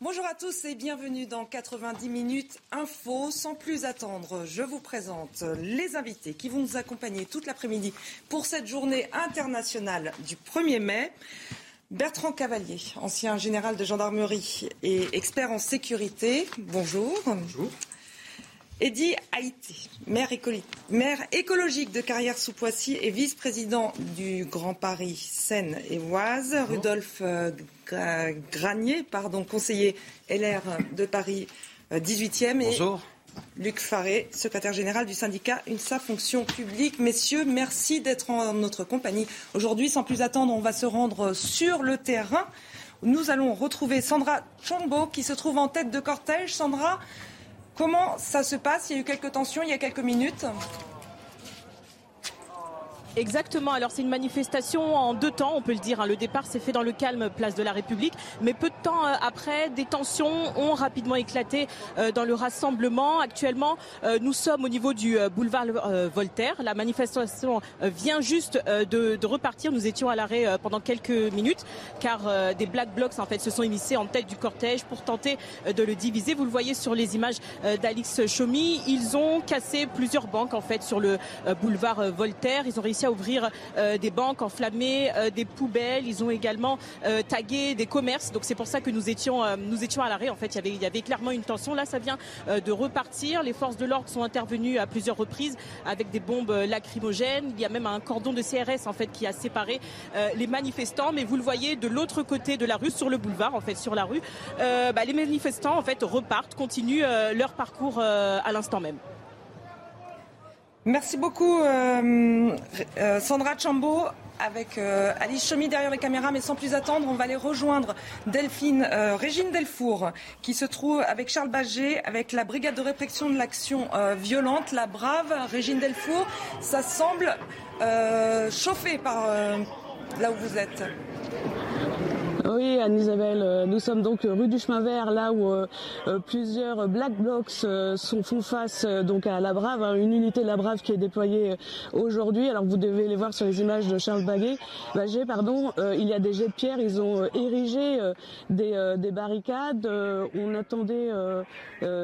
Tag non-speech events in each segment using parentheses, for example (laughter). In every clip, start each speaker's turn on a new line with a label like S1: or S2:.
S1: Bonjour à tous et bienvenue dans 90 minutes info. Sans plus attendre, je vous présente les invités qui vont nous accompagner toute l'après-midi pour cette journée internationale du 1er mai. Bertrand Cavalier, ancien général de gendarmerie et expert en sécurité. Bonjour.
S2: Bonjour.
S1: Eddy Haïti, maire, maire, écologique de Carrière sous Poissy et vice-président du Grand Paris Seine et Oise. Rudolf euh, Granier, pardon, conseiller LR de Paris 18e. Euh,
S2: Bonjour.
S1: Et Luc Faré, secrétaire général du syndicat UNSA Fonction publique. Messieurs, merci d'être en notre compagnie. Aujourd'hui, sans plus attendre, on va se rendre sur le terrain. Nous allons retrouver Sandra Chombo qui se trouve en tête de cortège. Sandra, Comment ça se passe? Il y a eu quelques tensions il y a quelques minutes.
S3: Exactement. Alors c'est une manifestation en deux temps, on peut le dire. Hein. Le départ s'est fait dans le calme, place de la République, mais peu de temps euh, après, des tensions ont rapidement éclaté euh, dans le rassemblement. Actuellement, euh, nous sommes au niveau du boulevard Voltaire. La manifestation vient juste de, repartir. Nous étions à l'arrêt pendant quelques minutes, car des black blocs en fait se sont immiscés en tête du cortège pour tenter de le diviser. Vous le voyez sur les images d'Alix Chomi. Ils ont cassé plusieurs banques en fait sur le boulevard Voltaire. Ils ont réussi à ouvrir euh, des banques, enflammer euh, des poubelles. Ils ont également euh, tagué des commerces. Donc c'est pour ça que nous étions, à l'arrêt. En fait, il y, avait, clairement une tension. Là, ça vient de repartir. Les forces de l'ordre sont intervenues à plusieurs reprises avec des bombes lacrymogènes. Il y a même un cordon de CRS qui a séparé les manifestants. Mais vous le voyez de l'autre côté de la rue, sur le boulevard, en fait, sur la rue, bah, les manifestants repartent, continuent leur parcours à l'instant même.
S1: Merci beaucoup euh, euh, Sandra Chambo avec euh, Alice Chomy derrière les caméras, mais sans plus attendre, on va aller rejoindre Delphine, Régine Delfour, qui se trouve avec Charles Baget, avec la brigade de répression de l'action violente, la brave Régine Delfour. Ça semble chauffé par là où vous êtes.
S4: Oui, Anne-Isabelle, euh, nous sommes donc rue du Chemin Vert, là où euh, euh, plusieurs Black Blocs sont, font face donc à la Brave, hein, une unité de la Brave qui est déployée aujourd'hui. Alors vous devez les voir sur les images de Charles Baguet. Baget, pardon, il y a des jets de pierre, ils ont érigé des, des, barricades. on attendait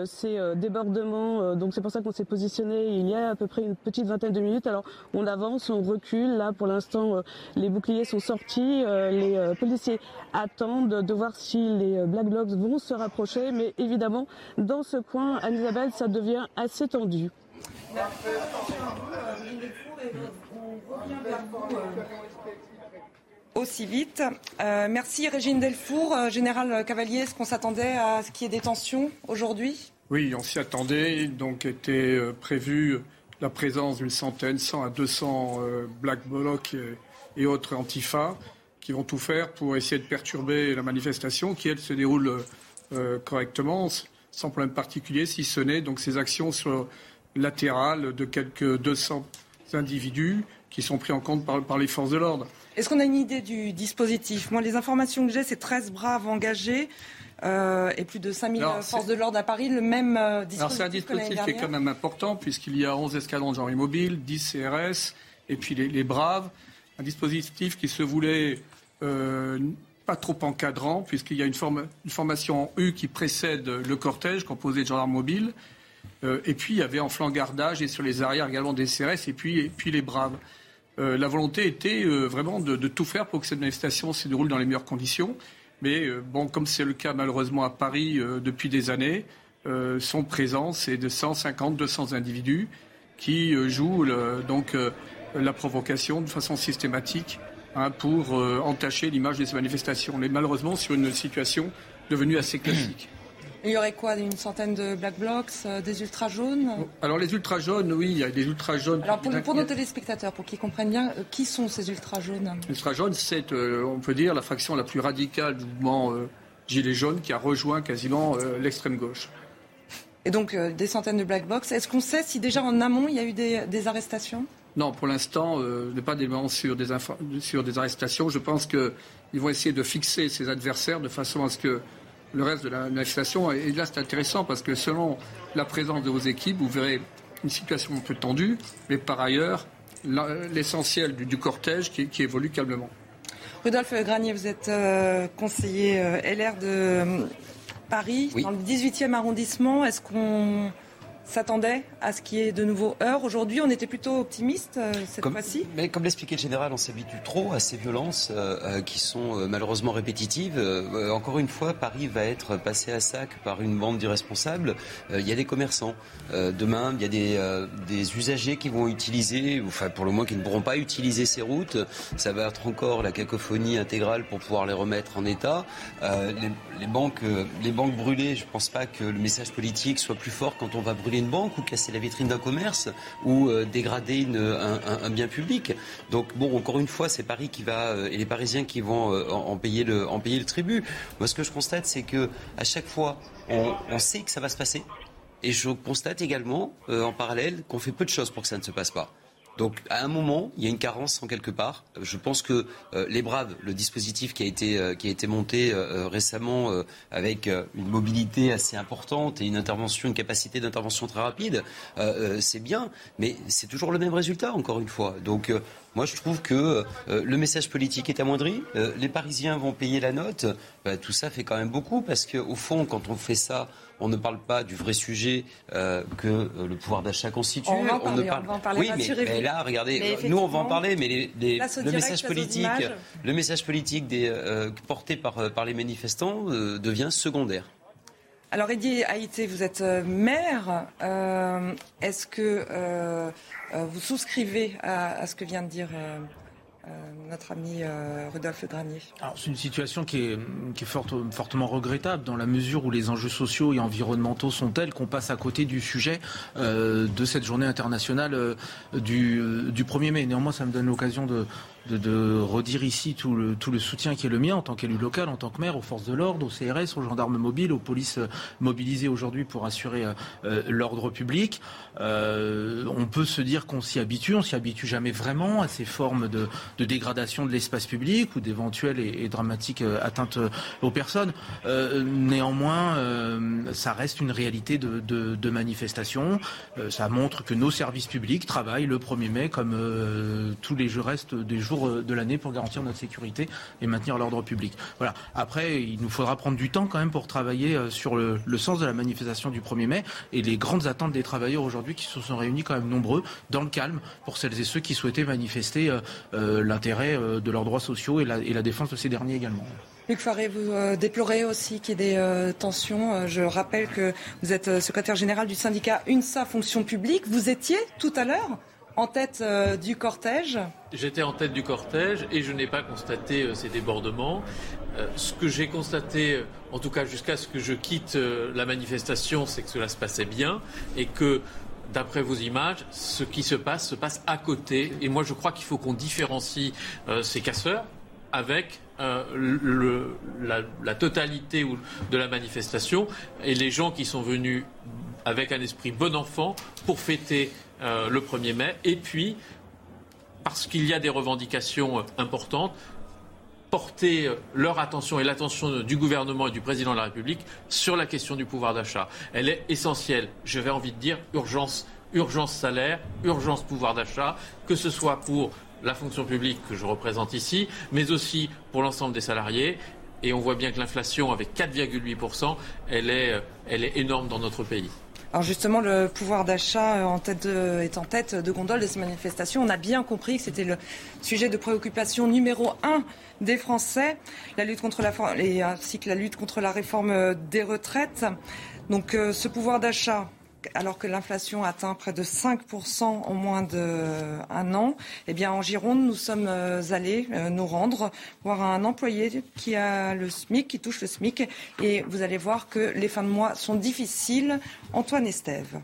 S4: ces débordements, donc c'est pour ça qu'on s'est positionné il y a à peu près une petite vingtaine de minutes. Alors on avance, on recule. Là, pour l'instant, les boucliers sont sortis, les policiers attendent de voir si les euh, Black Blocs vont se rapprocher. Mais évidemment, dans ce coin, Anne-Isabelle, ça devient assez tendu.
S1: Aussi vite. Euh, merci Régine Delfour. Euh, Général Cavalier, est-ce qu'on s'attendait à ce qu'il y ait des tensions aujourd'hui?
S2: Oui, on s'y attendait. Donc était prévu la présence d'une centaine, 100 à 200 Black Blocs et autres Antifa qui vont tout faire pour essayer de perturber la manifestation, qui elle se déroule euh, correctement, sans problème particulier, si ce n'est donc ces actions sur latérales de quelques 200 individus qui sont pris en compte par, les forces de l'ordre.
S1: Est-ce qu'on a une idée du dispositif? Moi, les informations que j'ai, c'est 13 braves engagés. Euh, et plus de 5000 forces de l'ordre à Paris, le même euh, dispositif.
S2: Alors c'est un dispositif qui est quand même important, puisqu'il y a 11 escadrons de gendarmerie mobile, 10 CRS, et puis les, les Braves. Un dispositif qui se voulait euh, pas trop encadrant, puisqu'il y a une, formation en U qui précède le cortège, composé de gendarmes mobiles. Euh, et puis, il y avait en flancardage et sur les arrières également des CRS et puis, et puis les Braves. Euh, la volonté était vraiment de, tout faire pour que cette manifestation se déroule dans les meilleures conditions. Mais bon, comme c'est le cas malheureusement à Paris depuis des années, son présence c'est de 150, 200 individus qui jouent donc la provocation de façon systématique Hein, pour euh, entacher l'image de ces manifestations. On est malheureusement sur une situation devenue assez classique.
S1: Il y aurait quoi Une centaine de black blocs, euh, des ultra jaunes?
S2: Alors les ultra jaunes, oui, il y a des ultra jaunes.
S1: Alors pour, nos téléspectateurs, pour qu'ils comprennent bien, euh, qui sont ces ultra jaunes?
S2: Les ultra jaunes, c'est, on peut dire, la fraction la plus radicale du mouvement Gilets jaunes qui a rejoint quasiment l'extrême gauche.
S1: Et donc des centaines de black blocs. Est-ce qu'on sait si déjà en amont il y a eu des, arrestations?
S2: Non, pour l'instant, euh, pas d'éléments sur des, sur des arrestations. Je pense qu'ils vont essayer de fixer ses adversaires de façon à ce que le reste de la manifestation. Et là, c'est intéressant parce que selon la présence de vos équipes, vous verrez une situation un peu tendue, mais par ailleurs, l'essentiel du, cortège qui, évolue calmement.
S1: Rudolf Granier, vous êtes euh, conseiller euh, LR de Paris, dans le 18e arrondissement. Est-ce qu'on s'attendait à ce qui est de nouveau heure. Aujourd'hui, on était plutôt optimiste euh, cette fois-ci.
S5: Mais comme l'expliquait le général, on s'habitue trop à ces violences euh, euh, qui sont malheureusement répétitives. encore une fois, Paris va être passé à sac par une bande d'irresponsables. Il y a des commerçants. demain, il y a des, des, usagers qui vont utiliser, enfin pour le moins qui ne pourront pas utiliser ces routes. Ça va être encore la cacophonie intégrale pour pouvoir les remettre en état. Les, les, banques, les banques brûlées, je ne pense pas que le message politique soit plus fort quand on va brûler une banque ou casser la vitrine d'un commerce ou euh, dégrader un, bien public. Donc bon, encore une fois, c'est Paris qui va euh, et les Parisiens qui vont euh, en, payer le, en payer le tribut. Moi, ce que je constate, c'est que à chaque fois, on, sait que ça va se passer. Et je constate également, en parallèle, qu'on fait peu de choses pour que ça ne se passe pas. Donc à un moment, il y a une carence en quelque part. Je pense que euh, les Braves, le dispositif qui a été, euh, qui a été monté euh, récemment avec une mobilité assez importante et une intervention, une capacité d'intervention très rapide, c'est bien, mais c'est toujours le même résultat encore une fois. Donc moi, je trouve que le message politique est amoindri. les Parisiens vont payer la note. Bah, tout ça fait quand même beaucoup parce qu'au fond, quand on fait ça on ne parle pas du vrai sujet euh, que euh, le pouvoir d'achat constitue.
S1: On, va en parler,
S5: oui, mais, là, regardez, nous on va en parler, mais le, message politique, le message politique des, euh, porté par, par les manifestants devient secondaire.
S1: Alors, Eddie Haïté, vous êtes maire. Est-ce que vous souscrivez à, ce que vient de dire euh, notre ami euh, Granier
S6: C'est une situation qui est, fortement regrettable dans la mesure où les enjeux sociaux et environnementaux sont tels qu'on passe à côté du sujet euh, de cette journée internationale du, du 1er mai. Néanmoins, ça me donne l'occasion de, de, redire ici tout le, soutien qui est le mien en tant qu'élu local, en tant que maire, aux forces de l'ordre, aux CRS, aux gendarmes mobiles, aux polices euh, mobilisées aujourd'hui pour assurer euh, euh, l'ordre public. on peut se dire qu'on s'y habitue, on s'y habitue jamais vraiment à ces formes de, dégradation de l'espace public ou d'éventuelles et, dramatiques atteintes aux personnes. néanmoins, ça reste une réalité de manifestation. ça montre que nos services publics travaillent le 1er mai comme tous les restes des jours euh, de l'année pour garantir notre sécurité et maintenir l'ordre public. Voilà. Après, il nous faudra prendre du temps quand même pour travailler euh, sur le, sens de la manifestation du 1er mai et les grandes attentes des travailleurs aujourd'hui qui se sont réunis quand même nombreux dans le calme pour celles et ceux qui souhaitaient manifester euh, l'intérêt de leurs droits sociaux et la, défense de ces derniers également.
S1: Luc Faré, vous déplorez aussi qu'il y ait des tensions. je rappelle que vous êtes secrétaire général du syndicat UNSA Fonction publique. Vous étiez tout à l'heure en tête euh, du cortège
S7: J'étais en tête du cortège et je n'ai pas constaté euh, ces débordements. Euh, ce que j'ai constaté, en tout cas jusqu'à ce que je quitte la manifestation, c'est que cela se passait bien et que d'après vos images, ce qui se passe se passe à côté. Et moi, je crois qu'il faut qu'on différencie ces casseurs avec la, la, totalité de la manifestation et les gens qui sont venus avec un esprit bon enfant pour fêter euh, le 1er mai. Et puis, parce qu'il y a des revendications euh, importantes, porter euh, leur attention et l'attention du gouvernement et du président de la République sur la question du pouvoir d'achat. Elle est essentielle. Je vais envie de dire urgence, urgence salaire, urgence pouvoir d'achat, que ce soit pour la fonction publique que je représente ici, mais aussi pour l'ensemble des salariés. Et on voit bien que l'inflation, avec 4,8%, elle elle est énorme dans notre pays.
S1: Alors justement, le pouvoir d'achat euh, est en tête de gondole de ces manifestations. On a bien compris que c'était le sujet de préoccupation numéro un des Français, la lutte contre la et ainsi que la lutte contre la réforme des retraites. Donc euh, ce pouvoir d'achat, alors que l'inflation atteint près de 5% en moins d'un an, eh en Gironde, nous sommes allés nous rendre voir un employé qui a le SMIC, qui touche le SMIC. Et vous allez voir que les fins de mois sont difficiles. Antoine Estève.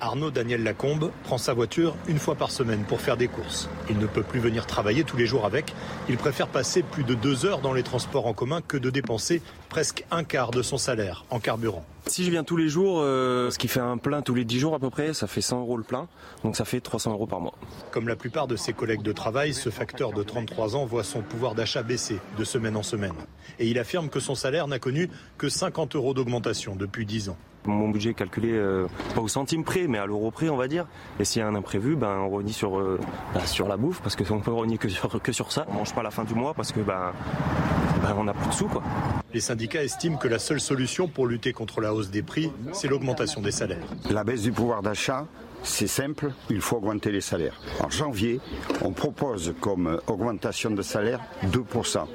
S8: Arnaud Daniel Lacombe prend sa voiture une fois par semaine pour faire des courses. Il ne peut plus venir travailler tous les jours avec. Il préfère passer plus de deux heures dans les transports en commun que de dépenser presque un quart de son salaire en carburant.
S9: Si je viens tous les jours, euh, ce qui fait un plein tous les 10 jours à peu près, ça fait 100 euros le plein, donc ça fait 300 euros par mois.
S8: Comme la plupart de ses collègues de travail, ce facteur de 33 ans voit son pouvoir d'achat baisser de semaine en semaine. Et il affirme que son salaire n'a connu que 50 euros d'augmentation depuis 10 ans.
S9: Mon budget est calculé euh, pas au centime près, mais à l'euro près, on va dire. Et s'il y a un imprévu, ben, on renie sur, euh, bah, sur la bouffe, parce qu'on peut renier que sur, que sur ça. On mange pas à la fin du mois parce que ben, ben on n'a plus de sous. Quoi.
S8: Les syndicats estiment que la seule solution pour lutter contre la hausse des prix, c'est l'augmentation des salaires.
S10: La baisse du pouvoir d'achat, c'est simple, il faut augmenter les salaires. En janvier, on propose comme augmentation de salaire 2%.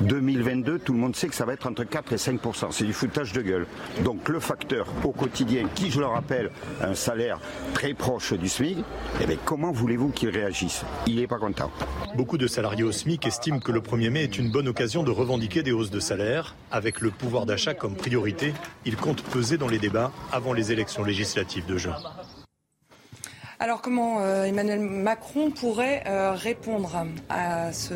S10: 2022, tout le monde sait que ça va être entre 4 et 5%. C'est du foutage de gueule. Donc le facteur au quotidien, qui je le rappelle, un salaire très proche du SMIC, eh bien, comment voulez-vous qu'il réagisse? Il n'est pas content.
S8: Beaucoup de salariés au SMIC estiment que le 1er mai est une bonne occasion de revendiquer des hausses de salaire. Avec le pouvoir d'achat comme priorité, ils comptent peser dans les débats avant les élections législatives de juin.
S1: Alors comment euh, Emmanuel Macron pourrait euh, répondre à ce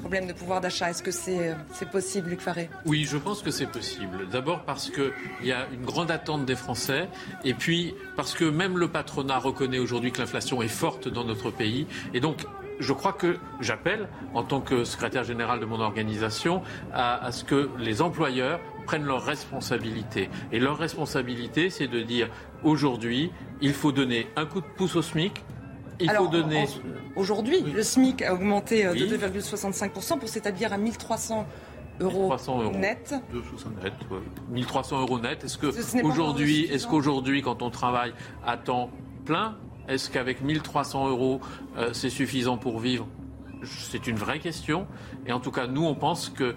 S1: problème de pouvoir d'achat? Est-ce que c'est possible, Luc Faré?
S7: Oui, je pense que c'est possible. D'abord parce qu'il y a une grande attente des Français, et puis parce que même le patronat reconnaît aujourd'hui que l'inflation est forte dans notre pays. Et donc, je crois que j'appelle, en tant que secrétaire général de mon organisation, à ce que les employeurs prennent leurs responsabilités. Et leur responsabilité, c'est de dire aujourd'hui, il faut donner un coup de pouce au SMIC, il faut donner.
S1: Aujourd'hui, le SMIC a augmenté euh, de 2,65% pour s'établir à 1300 euros, euros net.
S7: 1300 euros net. Est-ce que aujourd'hui, est-ce qu'aujourd'hui, quand on travaille à temps plein, est-ce qu'avec 1300 euros, euh, c'est suffisant pour vivre? C'est une vraie question. Et en tout cas, nous, on pense que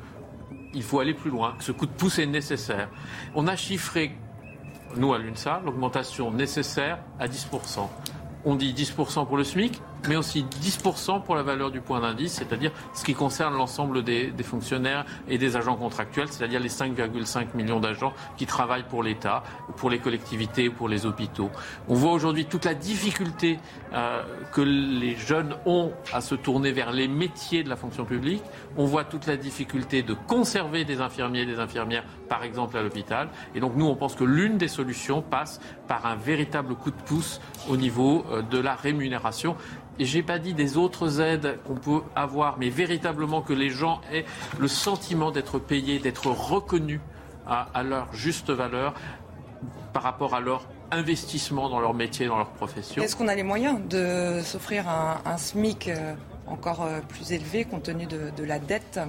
S7: il faut aller plus loin. Ce coup de pouce est nécessaire. On a chiffré, nous à l'UNSA, l'augmentation nécessaire à 10% on dit 10% pour le SMIC, mais aussi 10% pour la valeur du point d'indice, c'est-à-dire ce qui concerne l'ensemble des, fonctionnaires et des agents contractuels, c'est-à-dire les 5,5 millions d'agents qui travaillent pour l'État, pour les collectivités, pour les hôpitaux. On voit aujourd'hui toute la difficulté euh, que les jeunes ont à se tourner vers les métiers de la fonction publique. On voit toute la difficulté de conserver des infirmiers et des infirmières, par exemple à l'hôpital. Et donc nous, on pense que l'une des solutions passe par un véritable coup de pouce au niveau euh, de la rémunération et j'ai pas dit des autres aides qu'on peut avoir, mais véritablement que les gens aient le sentiment d'être payés, d'être reconnus à, leur juste valeur par rapport à leur investissement dans leur métier, dans leur profession.
S1: Est-ce qu'on a les moyens de s'offrir un, SMIC euh, encore euh, plus élevé compte tenu de, la dette?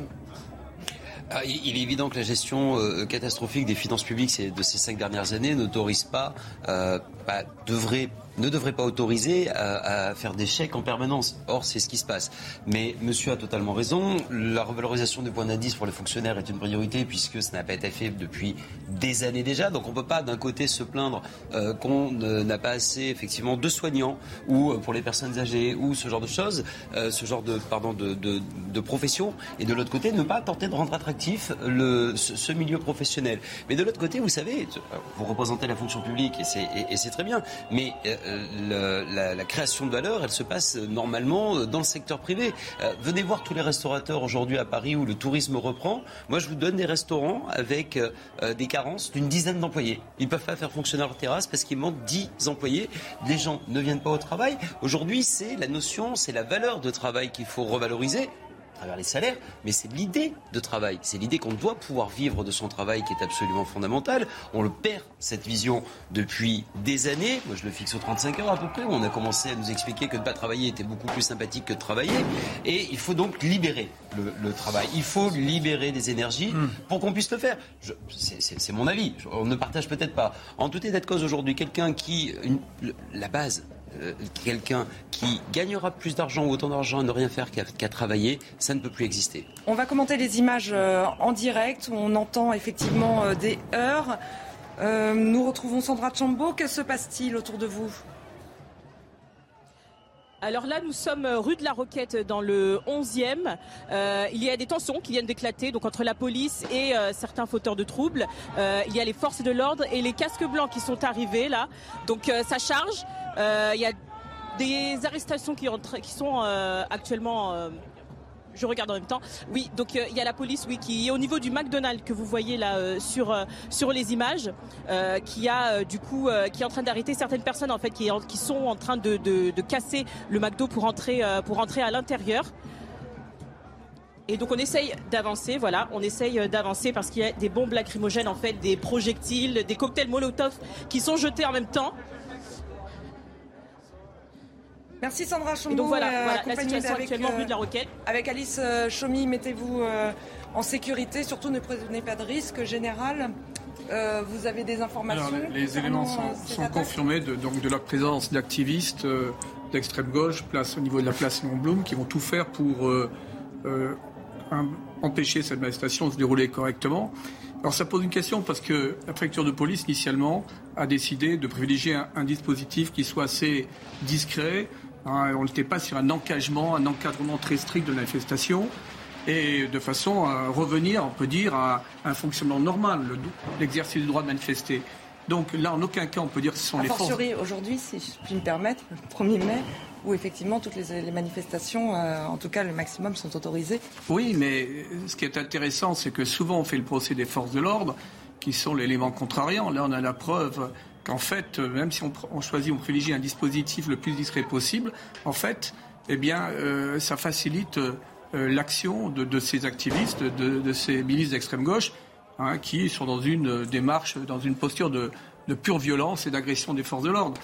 S5: Ah, il est évident que la gestion euh, catastrophique des finances publiques de ces cinq dernières années n'autorise pas, bah, devrait ne devrait pas autoriser à, faire des chèques en permanence. Or, c'est ce qui se passe. Mais monsieur a totalement raison. La revalorisation des points d'indice pour les fonctionnaires est une priorité puisque ça n'a pas été fait depuis des années déjà. Donc on ne peut pas d'un côté se plaindre euh, qu'on n'a pas assez effectivement de soignants ou euh, pour les personnes âgées ou ce genre de choses, euh, ce genre de, pardon, de, de, profession. Et de l'autre côté, ne pas tenter de rendre attractif le, ce, milieu professionnel. Mais de l'autre côté, vous savez, vous représentez la fonction publique et c'est très bien. Mais euh, la, création de valeur, elle se passe normalement dans le secteur privé. Euh, venez voir tous les restaurateurs aujourd'hui à Paris où le tourisme reprend. Moi, je vous donne des restaurants avec euh, des carences d'une dizaine d'employés. Ils ne peuvent pas faire fonctionner leur terrasse parce qu'il manque 10 employés. Les gens ne viennent pas au travail. Aujourd'hui, c'est la notion, c'est la valeur de travail qu'il faut revaloriser travers les salaires, mais c'est l'idée de travail. C'est l'idée qu'on doit pouvoir vivre de son travail qui est absolument fondamentale. On le perd, cette vision, depuis des années. Moi, je le fixe aux 35 heures à peu près, où on a commencé à nous expliquer que ne pas travailler était beaucoup plus sympathique que de travailler. Et il faut donc libérer le, travail. Il faut libérer des énergies hmm. pour qu'on puisse le faire. C'est mon avis. on ne partage peut-être pas. En tout état de cause, aujourd'hui, quelqu'un qui... la base, quelqu'un qui gagnera plus d'argent ou autant d'argent à ne rien faire qu'à travailler, ça ne peut plus exister.
S1: On va commenter les images euh, en direct on entend effectivement euh, des heures. Euh, nous retrouvons Sandra Chambaud. Que se passe-t-il autour de vous?
S3: Alors là, nous sommes rue de la Roquette dans le 11e. Euh, il y a des tensions qui viennent d'éclater donc entre la police et euh, certains fauteurs de troubles. Euh, il y a les forces de l'ordre et les casques blancs qui sont arrivés là. Donc ça charge. il y a des arrestations qui sont actuellement je regarde en même temps. Oui, donc euh, il y a la police, oui, qui est au niveau du McDonald's que vous voyez là euh, sur euh, sur les images, qui est en train d'arrêter certaines personnes en fait qui, sont en train de, casser le McDo pour entrer pour entrer à l'intérieur. Et donc on essaye d'avancer, voilà, on essaye d'avancer parce qu'il y a des bombes lacrymogènes en fait, des projectiles, des cocktails Molotov qui sont jetés en même temps.
S1: Merci Sandra Chambou.
S3: donc voilà, euh, la situation
S1: avec,
S3: actuellement rue de la Roquette.
S1: Avec Alice euh, Chomy, mettez-vous euh, en sécurité, surtout ne prenez pas de risque général. vous avez des informations
S2: Les, éléments sont, confirmés de, donc, de la présence d'activistes d'extrême gauche, place au niveau de la place Montblum, qui vont tout faire pour empêcher cette manifestation de se dérouler correctement. Alors ça pose une question parce que la préfecture de police initialement a décidé de privilégier un dispositif qui soit assez discret, Hein, on n'était pas sur un encagement, un encadrement très strict de la manifestation et de façon à revenir, on peut dire, à un fonctionnement normal, l'exercice du droit de manifester. Donc là, en aucun cas, on peut dire que ce sont les forces.
S1: aujourd'hui, si je puis me permettre, le 1er mai, où effectivement toutes les, manifestations, euh, en tout cas le maximum, sont autorisées.
S2: Oui, mais ce qui est intéressant, c'est que souvent on fait le procès des forces de l'ordre, qui sont l'élément contrariant. Là, on a la preuve qu'en fait, euh, même si on, choisit, on privilégie un dispositif le plus discret possible, en fait, eh bien, euh, ça facilite euh, l'action de, ces activistes, de, ces milices d'extrême gauche, hein, qui sont dans une démarche, dans une posture de, pure violence et d'agression des forces de l'ordre.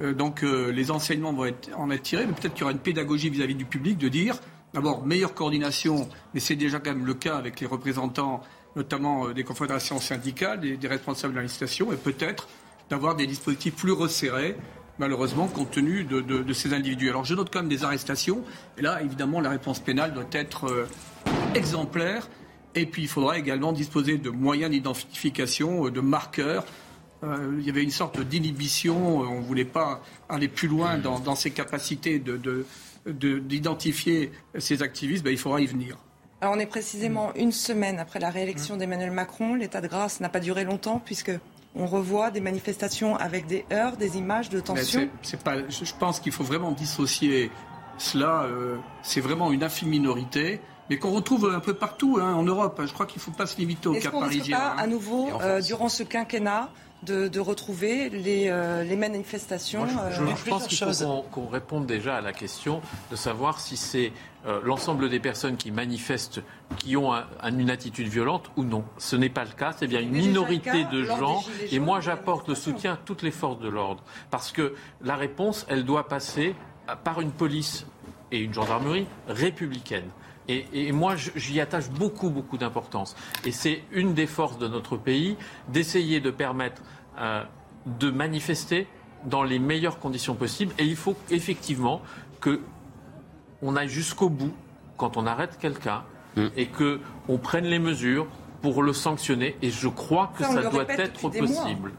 S2: donc, les enseignements vont être, en être tirés, mais peut-être qu'il y aura une pédagogie vis-à-vis du public de dire, d'abord, meilleure coordination, mais c'est déjà quand même le cas avec les représentants, notamment des confédérations syndicales, des, des responsables de l'administration, et peut-être d'avoir des dispositifs plus resserrés, malheureusement, compte tenu de, ces individus. Alors je note quand même des arrestations, et là, évidemment, la réponse pénale doit être euh, exemplaire, et puis il faudra également disposer de moyens d'identification, euh, de marqueurs. Euh, il y avait une sorte d'inhibition, on ne voulait pas aller plus loin dans, ces capacités d'identifier ces activistes, ben, il faudra y venir.
S1: Alors on est précisément une semaine après la réélection d'Emmanuel Macron. L'état de grâce n'a pas duré longtemps puisque on revoit des manifestations avec des heurts, des images de tension.
S2: pas, je pense qu'il faut vraiment dissocier cela. Euh, c'est vraiment une infime minorité mais qu'on retrouve un peu partout hein, en Europe. Je crois qu'il ne faut pas se limiter au cas parisien.
S1: Pas, à nouveau, euh, durant ce quinquennat, de, retrouver les, euh, les manifestations.
S7: je, pense qu'il faut qu'on réponde déjà à la question de savoir si c'est euh, l'ensemble des personnes qui manifestent qui ont une attitude violente ou non. Ce n'est pas le cas, c'est bien une minorité de gens. Et moi, j'apporte le soutien à toutes les forces de l'ordre. Parce que la réponse, elle doit passer par une police et une gendarmerie républicaine. Et, moi, j'y attache beaucoup, beaucoup d'importance. Et c'est une des forces de notre pays d'essayer de permettre euh, de manifester dans les meilleures conditions possibles. Et il faut effectivement que on aille jusqu'au bout quand on arrête quelqu'un mm. et que on prenne les mesures pour le sanctionner et je crois que ça, doit être possible.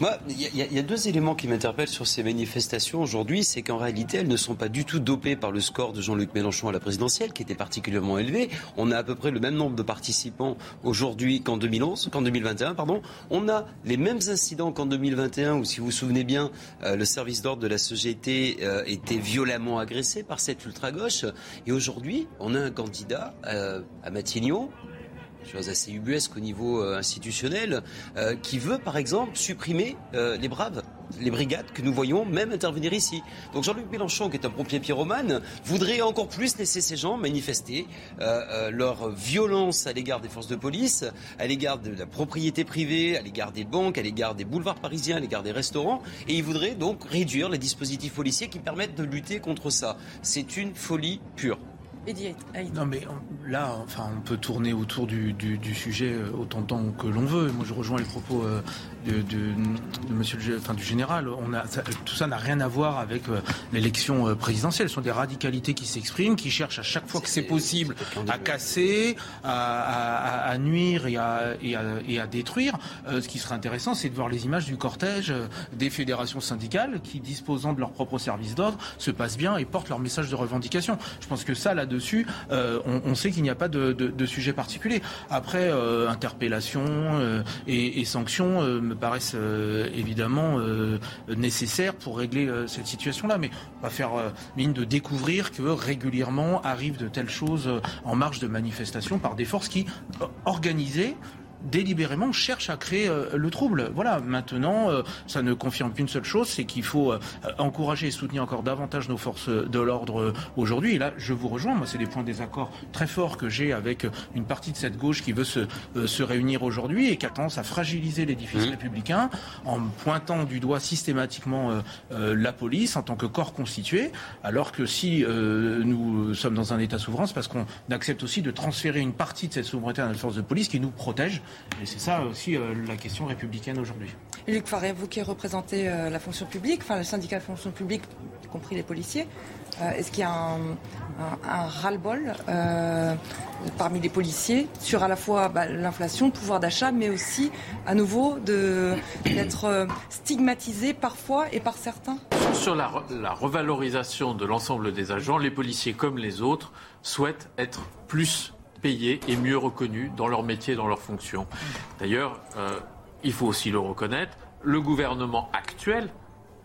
S5: Moi, il y, a deux éléments qui m'interpellent sur ces manifestations aujourd'hui, c'est qu'en réalité, elles ne sont pas du tout dopées par le score de Jean-Luc Mélenchon à la présidentielle, qui était particulièrement élevé. On a à peu près le même nombre de participants aujourd'hui qu'en 2011, qu'en 2021, pardon. On a les mêmes incidents qu'en 2021, où, si vous vous souvenez bien, euh, le service d'ordre de la CGT euh, était violemment agressé par cette ultra-gauche. Et aujourd'hui, on a un candidat euh, à Matignon chose assez ubuesque au niveau euh, institutionnel, euh, qui veut par exemple supprimer euh, les braves les brigades que nous voyons même intervenir ici. Donc Jean-Luc Mélenchon, qui est un pompier pyromane, voudrait encore plus laisser ces gens manifester leur violence à l'égard des forces de police, à l'égard de la propriété privée, à l'égard des banques, à l'égard des boulevards parisiens, à l'égard des restaurants, et il voudrait donc réduire les dispositifs policiers qui permettent de lutter contre ça. C'est une folie pure.
S6: Non, mais là, enfin, on peut tourner autour du, sujet euh, autant de temps que l'on veut. Moi, je rejoins les propos euh, de, monsieur le, enfin, du général. On a, tout ça n'a rien à voir avec euh, l'élection présidentielle. Ce sont des radicalités qui s'expriment, qui cherchent à chaque fois que c'est possible à casser, à, nuire et à, et à, détruire. ce qui serait intéressant, c'est de voir les images du cortège des fédérations syndicales qui, disposant de leur propre service d'ordre, se passent bien et portent leur message de revendication. Je pense que ça, là dessus, euh, on, sait qu'il n'y a pas de, sujet particulier. Après, euh, interpellation euh, et, sanctions paraissent évidemment nécessaires pour régler cette situation-là. Mais on va faire mine de découvrir que régulièrement arrivent de telles choses en marge de manifestations par des forces qui, organisées, délibérément cherche à créer euh, le trouble. Voilà, maintenant, euh, ça ne confirme qu'une seule chose, c'est qu'il faut euh, encourager et soutenir encore davantage nos forces de l'ordre aujourd'hui. Et là, je vous rejoins, moi, c'est des points des accords très forts que j'ai avec une partie de cette gauche qui veut se, se réunir aujourd'hui et qui a tendance à fragiliser l'édifice mmh. républicain en pointant du doigt systématiquement la police en tant que corps constitué, alors que si nous sommes dans un État souverain, c'est parce qu'on accepte aussi de transférer une partie de cette souveraineté à notre force de police qui nous protège et c'est ça aussi euh, la question républicaine aujourd'hui.
S1: Luc Faré, vous qui représentez euh, la fonction publique, enfin le syndicat de fonction publique, y compris les policiers, euh, est-ce qu'il y a un, ras-le-bol parmi les policiers sur à la fois bah, l'inflation, le pouvoir d'achat, mais aussi à nouveau d'être stigmatisé parfois et par certains?
S7: Sur la, la revalorisation de l'ensemble des agents, les policiers comme les autres souhaitent être plus payés et mieux reconnus dans leur métier, dans leur fonction. D'ailleurs, euh, il faut aussi le reconnaître, le gouvernement actuel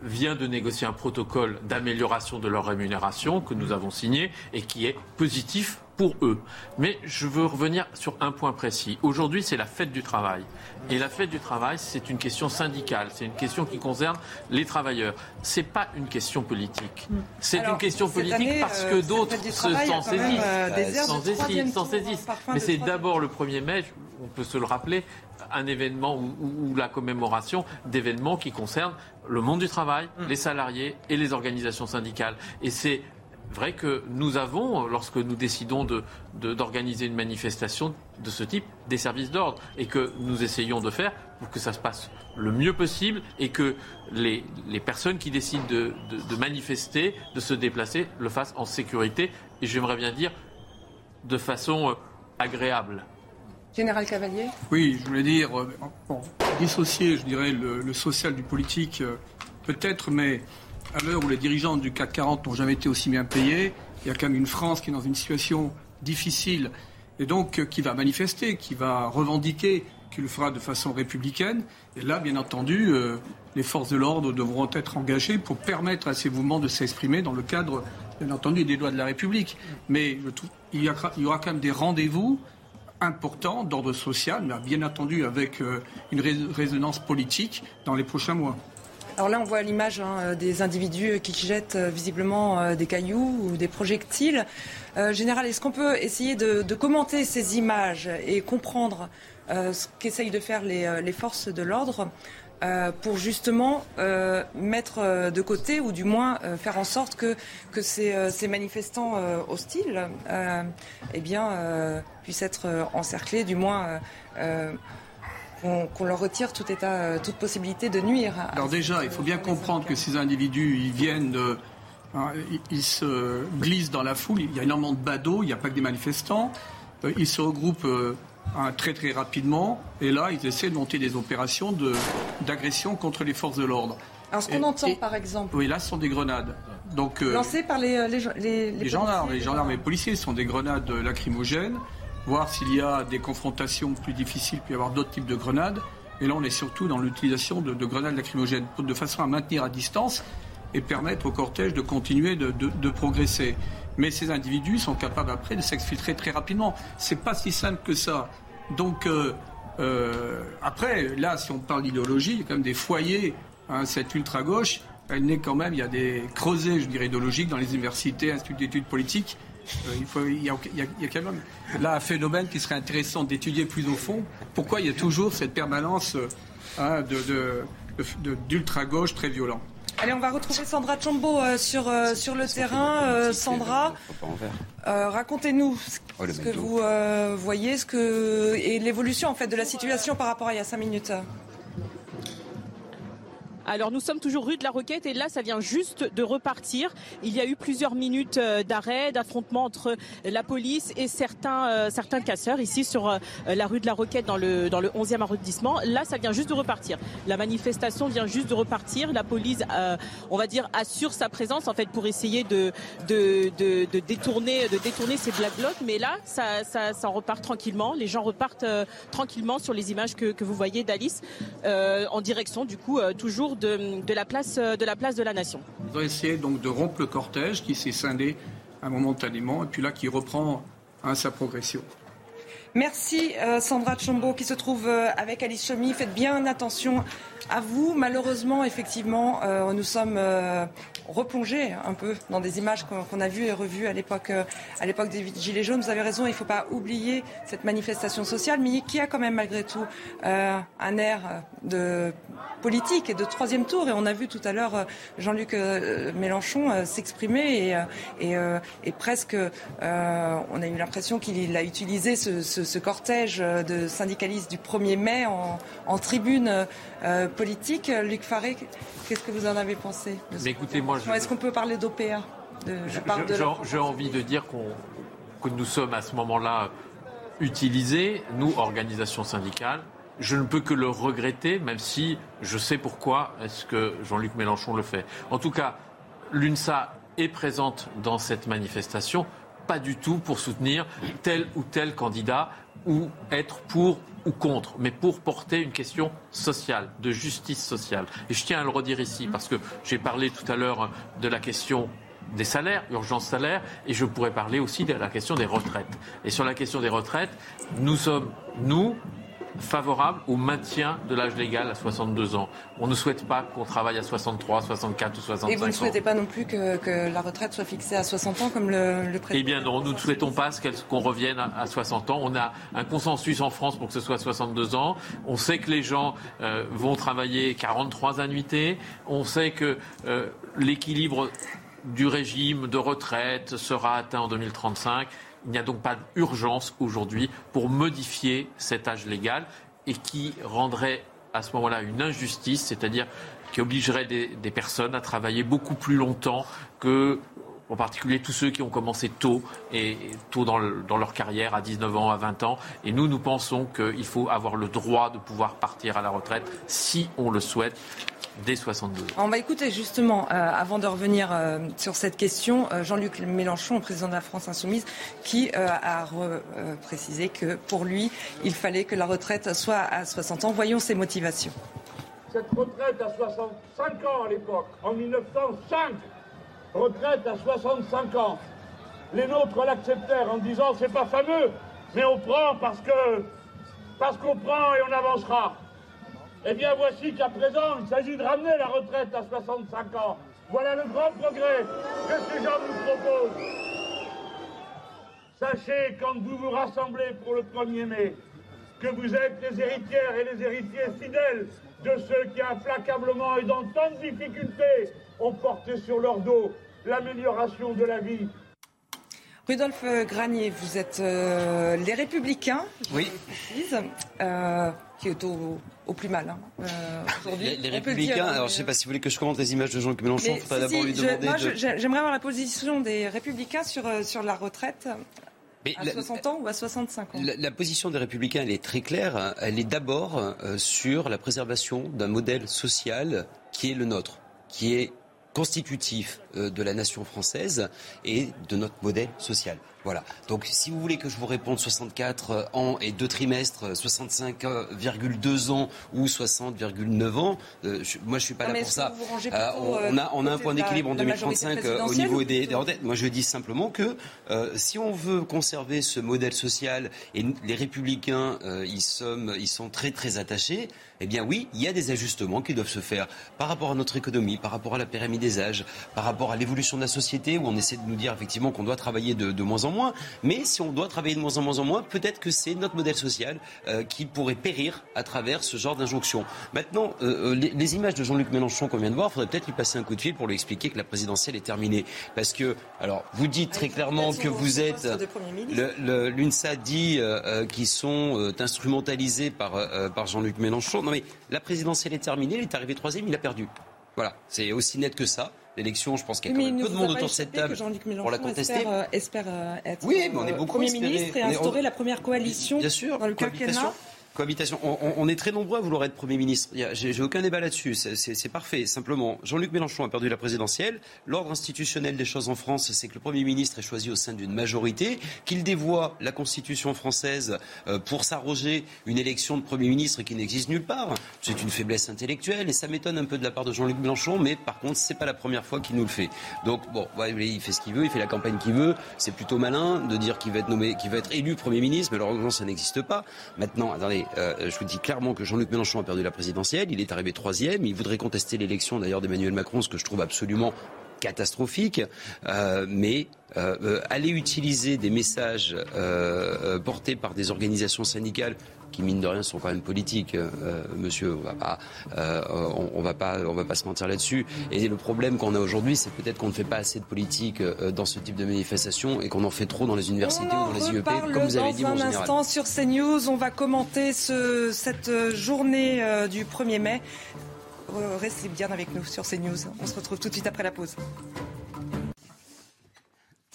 S7: vient de négocier un protocole d'amélioration de leur rémunération que nous avons signé et qui est positif pour eux. Mais je veux revenir sur un point précis. Aujourd'hui, c'est la fête du travail. Et la fête du travail, c'est une question syndicale, c'est une question qui concerne les travailleurs. C'est pas une question politique. C'est une question politique parce que euh, d'autres s'en saisissent. S'en saisissent, Mais c'est d'abord le 1er mai, on peut se le rappeler, un événement ou, la commémoration d'événements qui concernent le monde du travail, mm. les salariés et les organisations syndicales. Et c'est vrai que nous avons, lorsque nous décidons d'organiser une manifestation de ce type, des services d'ordre et que nous essayons de faire pour que ça se passe le mieux possible et que les, personnes qui décident de, manifester, de se déplacer, le fassent en sécurité et j'aimerais bien dire de façon euh, agréable.
S1: Général Cavalier?
S2: Oui, je voulais dire, euh, dissocier, je dirais, le social du politique, euh, peut-être, mais à l'heure où les dirigeants du CAC 40 n'ont jamais été aussi bien payés, il y a quand même une France qui est dans une situation difficile et donc euh, qui va manifester, qui va revendiquer, qui le fera de façon républicaine. Et là, bien entendu, euh, les forces de l'ordre devront être engagées pour permettre à ces mouvements de s'exprimer dans le cadre, bien entendu, des lois de la République. Mais il y, aura quand même des rendez-vous importants d'ordre social, bien entendu avec euh, une résonance politique dans les prochains mois.
S1: Alors là, on voit l'image hein, euh, des individus qui jettent euh, visiblement euh, des cailloux ou des projectiles. Général, est-ce qu'on peut essayer de, commenter ces images et comprendre ce qu'essayent de faire les, forces de l'ordre pour justement mettre de côté ou du moins faire en sorte que, ces, manifestants hostiles eh bien, puissent être encerclés, du moins qu'on leur retire tout état, euh, toute possibilité de nuire.
S2: Alors déjà, il faut bien comprendre que ces individus, ils viennent hein, ils se glissent dans la foule. Il y a énormément de badauds, il n'y a pas que des manifestants. Euh, ils se regroupent euh, hein, très très rapidement. Et là, ils essaient de monter des opérations d'agression contre les forces de l'ordre.
S1: Alors ce qu'on entend, par exemple.
S2: Oui, là, ce sont des grenades.
S1: Donc, Lancées par les, les,
S2: les, les gendarmes. Les gendarmes et les policiers sont des grenades lacrymogènes voir s'il y a des confrontations plus difficiles, puis avoir d'autres types de grenades. Et là, on est surtout dans l'utilisation de, grenades lacrymogènes, de façon à maintenir à distance et permettre au cortège de continuer de, progresser. Mais ces individus sont capables après de s'exfiltrer très rapidement. C'est pas si simple que ça. Donc euh, euh, après, là, si on parle d'idéologie, il y a quand même des foyers. Hein, cette ultra gauche, elle naît quand même. Il y a des creusets, je dirais, idéologiques dans les universités, instituts d'études politiques il, faut, il, y a, quand même là un phénomène qui serait intéressant d'étudier plus au fond. Pourquoi il y a toujours cette permanence euh, hein, d'ultra-gauche très violent?
S1: Allez, on va retrouver Sandra Chombo euh, sur, euh, sur le terrain. Euh, Sandra, racontez-nous
S5: Oh,
S1: ce que
S5: mec d'eau.
S1: vous euh, voyez ce que, et l'évolution en fait, de la situation par rapport à il y a cinq minutes.
S3: Alors nous sommes toujours rue de la Roquette et là ça vient juste de repartir. Il y a eu plusieurs minutes euh, d'arrêt, d'affrontement entre la police et certains euh, certains casseurs ici sur euh, la rue de la Roquette dans le dans le 11e arrondissement. Là ça vient juste de repartir. La manifestation vient juste de repartir. La police on va dire assure sa présence en fait pour essayer de de, de, de détourner de détourner ces black blocs mais là ça ça, ça repart tranquillement. Les gens repartent tranquillement sur les images que, que vous voyez d'Alice en direction du coup euh, de, de la place de la place de la nation.
S2: Ils ont essayé donc de rompre le cortège qui s'est scindé un momentanément et puis là qui reprend hein, sa progression.
S1: Merci euh, Sandra Chombo qui se trouve euh, avec Alice Chomy. Faites bien attention à vous. Malheureusement, effectivement, euh, nous sommes replongés un peu dans des images qu'on a vues et revues à l'époque à l'époque des Gilets jaunes. Vous avez raison, il ne faut pas oublier cette manifestation sociale, mais qui a quand même malgré tout un air de politique et de troisième tour. Et on a vu tout à l'heure euh, Jean-Luc euh, Mélenchon euh, s'exprimer et, et, et presque, euh, on a eu l'impression qu'il a utilisé ce, ce- ce cortège de syndicalistes du 1er mai en, en tribune euh, politique. Luc Faré, qu'est-ce que vous en avez pensé de ce
S7: Mais écoutez, moi, je-
S1: Est-ce qu'on peut parler d'OPA
S7: J'ai envie de dire qu'on- que nous sommes à ce moment-là utilisés, nous, organisations syndicales. Je ne peux que le regretter, même si je sais pourquoi est-ce que Jean-Luc Mélenchon le fait. En tout cas, l'UNSA est présente dans cette manifestation, pas du tout pour soutenir tel ou tel candidat ou être pour ou contre, mais pour porter une question sociale, de justice sociale. Et je tiens à le redire ici, parce que j'ai parlé tout à l'heure de la question des salaires, urgence salaire, et je pourrais parler aussi de la question des retraites. Et sur la question des retraites, nous sommes, nous, favorables au maintien de l'âge légal à 62 ans. On ne souhaite pas qu'on travaille à 63, 64 ou 65
S1: Et vous ne
S7: ans.
S1: souhaitez pas non plus que, que la retraite soit fixée à 60 ans comme le, le président
S7: Eh bien non, nous ne souhaitons pas qu'on revienne à, à 60 ans. On a un consensus en France pour que ce soit 62 ans. On sait que les gens euh, vont travailler 43 annuités. On sait que euh, l'équilibre du régime de retraite sera atteint en 2035. Il n'y a donc pas d'urgence aujourd'hui pour modifier cet âge légal et qui rendrait à ce moment-là une injustice, c'est-à-dire qui obligerait des, personnes à travailler beaucoup plus longtemps que en particulier tous ceux qui ont commencé tôt et tôt dans leur carrière, à 19 ans, à 20 ans. Et nous, nous pensons qu'il faut avoir le droit de pouvoir partir à la retraite, si on le souhaite, dès 62 ans.
S1: On va écouter justement, euh, avant de revenir euh, sur cette question, euh, Jean-Luc Mélenchon, président de la France Insoumise, qui euh, a re- euh, précisé que pour lui, il fallait que la retraite soit à 60 ans. Voyons ses motivations.
S11: Cette retraite à 65 ans à l'époque, en 1905, retraite à 65 ans. Les nôtres l'acceptèrent en disant c'est pas fameux, mais on prend parce que parce qu'on prend et on avancera. Eh bien voici qu'à présent, il s'agit de ramener la retraite à 65 ans. Voilà le grand progrès que ces gens nous proposent. Sachez, quand vous vous rassemblez pour le 1er mai, que vous êtes les héritières et les héritiers fidèles de ceux qui implacablement et dans tant de difficultés ont porté sur leur dos l'amélioration de la vie.
S1: Rudolf Granier, vous êtes euh, les Républicains, je
S5: Oui.
S1: précise, euh, qui est au, au plus mal hein, euh, aujourd'hui.
S5: Les,
S1: dire,
S5: Républicains,
S1: hein,
S5: alors je ne sais pas si vous voulez que je commente les images de Jean-Luc Mélenchon, faudrait
S1: si,
S5: d'abord
S1: si,
S5: lui
S1: je-
S5: demander
S1: moi,
S5: de...
S1: je- j'aimerais avoir la position des Républicains sur, euh, sur la retraite
S5: Mais
S1: à
S5: la-
S1: 60 ans ou à 65 ans.
S5: La, la position des Républicains, elle est très claire. Elle est d'abord euh, sur la préservation d'un modèle social qui est le nôtre, qui est constitutif euh, de la nation française et de notre modèle social. Voilà. Donc, si vous voulez que je vous réponde 64 ans et deux trimestres, 65,2 ans ou 60,9 ans, euh, je- moi je suis pas
S1: Non,
S5: là pour ça. Euh, on,
S1: euh,
S5: a, on a un point d'équilibre en
S1: de la majorité
S5: 2035 euh, au niveau des, des retraites. Moi, je dis simplement que euh, si on veut conserver ce modèle social et les républicains, euh, ils, sont, ils sont très très attachés. Eh bien oui, il y a des ajustements qui doivent se faire par rapport à notre économie, par rapport à la pyramide des âges, par rapport à l'évolution de la société où on essaie de nous dire effectivement qu'on doit travailler de, de moins en en moins. Mais si on doit travailler de moins en moins en moins, peut-être que c'est notre modèle social qui pourrait périr à travers ce genre d'injonction. Maintenant, les, images de Jean-Luc Mélenchon qu'on vient de voir, il faudrait peut-être lui passer un coup de fil pour lui expliquer que la présidentielle est terminée. Parce que, alors, vous dites très clairement que vous êtes. L'UNSA dit qu'ils sont instrumentalisés par, par Jean-Luc Mélenchon. Non mais la présidentielle est terminée, il est arrivé troisième, il a perdu. Voilà, c'est aussi net que ça. L'élection, je pense qu'il y a quand même peu de monde autour de cette table pour la contester.
S1: Espère, euh, espère euh, être oui, mais on est euh, beaucoup Premier ministre et instaurer la première coalition
S5: bien sûr,
S1: dans le quinquennat.
S5: Cohabitation. On, est très nombreux à vouloir être Premier ministre. J'ai aucun débat là-dessus. C'est parfait. Simplement, Jean-Luc Mélenchon a perdu la présidentielle. L'ordre institutionnel des choses en France, c'est que le Premier ministre est choisi au sein d'une majorité, qu'il dévoie la Constitution française euh, pour s'arroger une élection de Premier ministre qui n'existe nulle part. C'est une faiblesse intellectuelle et ça m'étonne un peu de la part de Jean-Luc Mélenchon, mais par contre, c'est pas la première fois qu'il nous le fait. Donc, bon, il fait ce qu'il veut, il fait la campagne qu'il veut. C'est plutôt malin de dire qu'il va être nommé, qu'il va être élu Premier ministre, mais alors ça n'existe pas. Maintenant, attendez, euh, je vous dis clairement que Jean-Luc Mélenchon a perdu la présidentielle. Il est arrivé troisième. Il voudrait contester l'élection d'ailleurs d'Emmanuel Macron, ce que je trouve absolument catastrophique. Euh, mais euh, aller utiliser des messages portés par des organisations syndicales qui mine de rien sont quand même politiques, euh, monsieur. On va pas, euh, on, va pas, on va pas se mentir là-dessus. Et le problème qu'on a aujourd'hui, c'est peut-être qu'on ne fait pas assez de politique euh, dans ce type de manifestation et qu'on en fait trop dans les universités ou dans les IEP, comme vous avez dit,
S1: mon général. un instant sur CNews, on va commenter ce, cette journée du 1er mai. Restez bien avec nous sur CNews. On se retrouve tout de suite après la pause.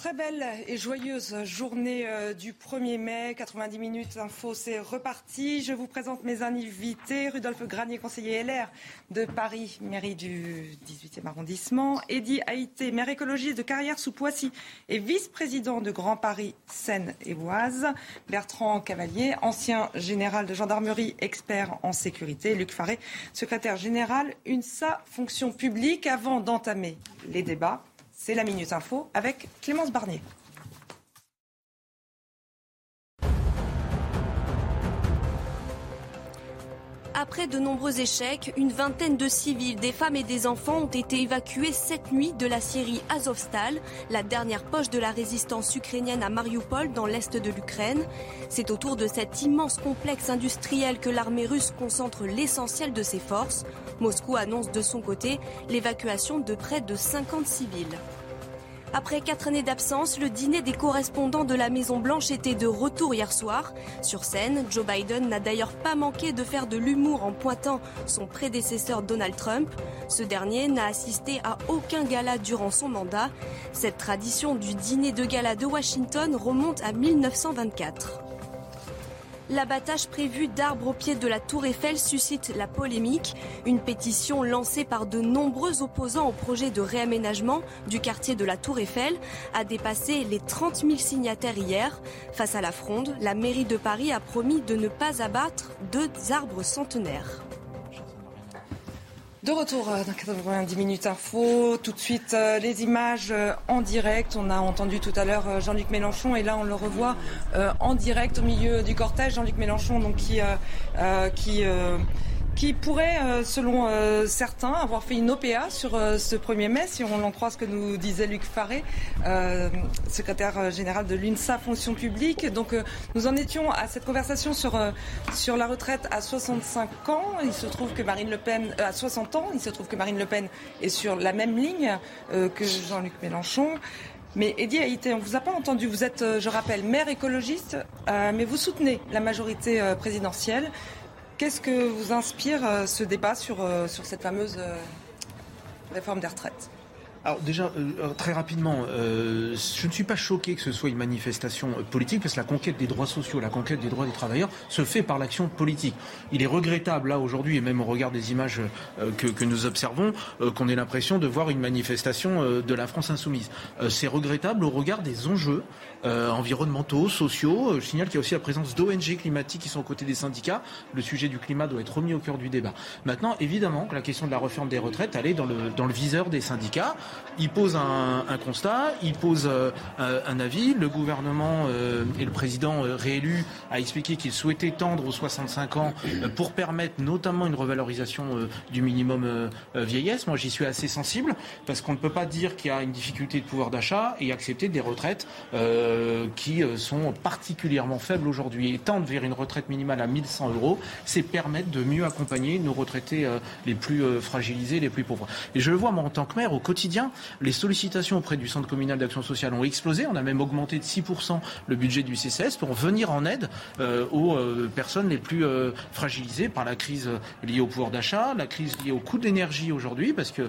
S1: Très belle et joyeuse journée euh, du 1er mai. 90 minutes info, c'est reparti. Je vous présente mes invités. Rudolf Granier, conseiller LR de Paris, mairie du 18e arrondissement. Eddy Haïté, maire écologiste de Carrière sous Poissy et vice-président de Grand Paris Seine et Oise. Bertrand Cavalier, ancien général de gendarmerie, expert en sécurité. Luc Faré, secrétaire général UNSA Fonction publique. Avant d'entamer les débats, c'est la Minute Info avec Clémence Barnier.
S12: Après de nombreux échecs, une vingtaine de civils, des femmes et des enfants ont été évacués cette nuit de la Syrie Azovstal, la dernière poche de la résistance ukrainienne à Mariupol dans l'est de l'Ukraine. C'est autour de cet immense complexe industriel que l'armée russe concentre l'essentiel de ses forces. Moscou annonce de son côté l'évacuation de près de 50 civils. Après quatre années d'absence, le dîner des correspondants de la Maison-Blanche était de retour hier soir. Sur scène, Joe Biden n'a d'ailleurs pas manqué de faire de l'humour en pointant son prédécesseur Donald Trump. Ce dernier n'a assisté à aucun gala durant son mandat. Cette tradition du dîner de gala de Washington remonte à 1924. L'abattage prévu d'arbres au pied de la tour Eiffel suscite la polémique. Une pétition lancée par de nombreux opposants au projet de réaménagement du quartier de la tour Eiffel a dépassé les 30 000 signataires hier. Face à la fronde, la mairie de Paris a promis de ne pas abattre deux arbres centenaires.
S1: De retour euh, dans 90 minutes info, tout de suite euh, les images euh, en direct. On a entendu tout à l'heure Jean-Luc Mélenchon et là on le revoit en direct au milieu du cortège. Jean-Luc Mélenchon donc qui qui qui pourrait, euh, selon euh, certains, avoir fait une OPA sur euh, ce 1er mai, si on en croit ce que nous disait Luc Faré, secrétaire général de l'UNSA Fonction publique. Donc nous en étions à cette conversation sur, la retraite à 65 ans. Il se trouve que Marine Le Pen, à 60 ans, il se trouve que Marine Le Pen est sur la même ligne que Jean-Luc Mélenchon. Mais Eddie Haïté, on ne vous a pas entendu. Vous êtes, je rappelle, maire écologiste, mais vous soutenez la majorité présidentielle. Qu'est-ce que vous inspire euh, ce débat sur, euh, sur cette fameuse euh, réforme des retraites?
S6: Alors déjà, très rapidement, je ne suis pas choqué que ce soit une manifestation politique, parce que la conquête des droits sociaux, la conquête des droits des travailleurs se fait par l'action politique. Il est regrettable, là, aujourd'hui, et même au regard des images que, que, nous observons, qu'on ait l'impression de voir une manifestation de la France insoumise. C'est regrettable au regard des enjeux euh, environnementaux, sociaux. Euh, je signale qu'il y a aussi la présence d'ONG climatiques qui sont aux côtés des syndicats. Le sujet du climat doit être remis au cœur du débat. Maintenant, évidemment, la question de la réforme des retraites, elle est dans le, dans le viseur des syndicats. il pose un, constat, il pose un avis. Le gouvernement et le président réélu a expliqué qu'il souhaitait tendre aux 65 ans pour permettre notamment une revalorisation du minimum vieillesse. Moi, j'y suis assez sensible parce qu'on ne peut pas dire qu'il y a une difficulté de pouvoir d'achat et accepter des retraites qui sont particulièrement faibles aujourd'hui. Et tendre vers une retraite minimale à 1100 euros, c'est permettre de mieux accompagner nos retraités les plus fragilisés, les plus pauvres. Et je le vois, moi, en tant que maire, au quotidien, les sollicitations auprès du Centre communal d'action sociale ont explosé. On a même augmenté de 6% le budget du CCS pour venir en aide euh, aux euh, personnes les plus euh, fragilisées par la crise liée au pouvoir d'achat, la crise liée au coût de l'énergie aujourd'hui, parce que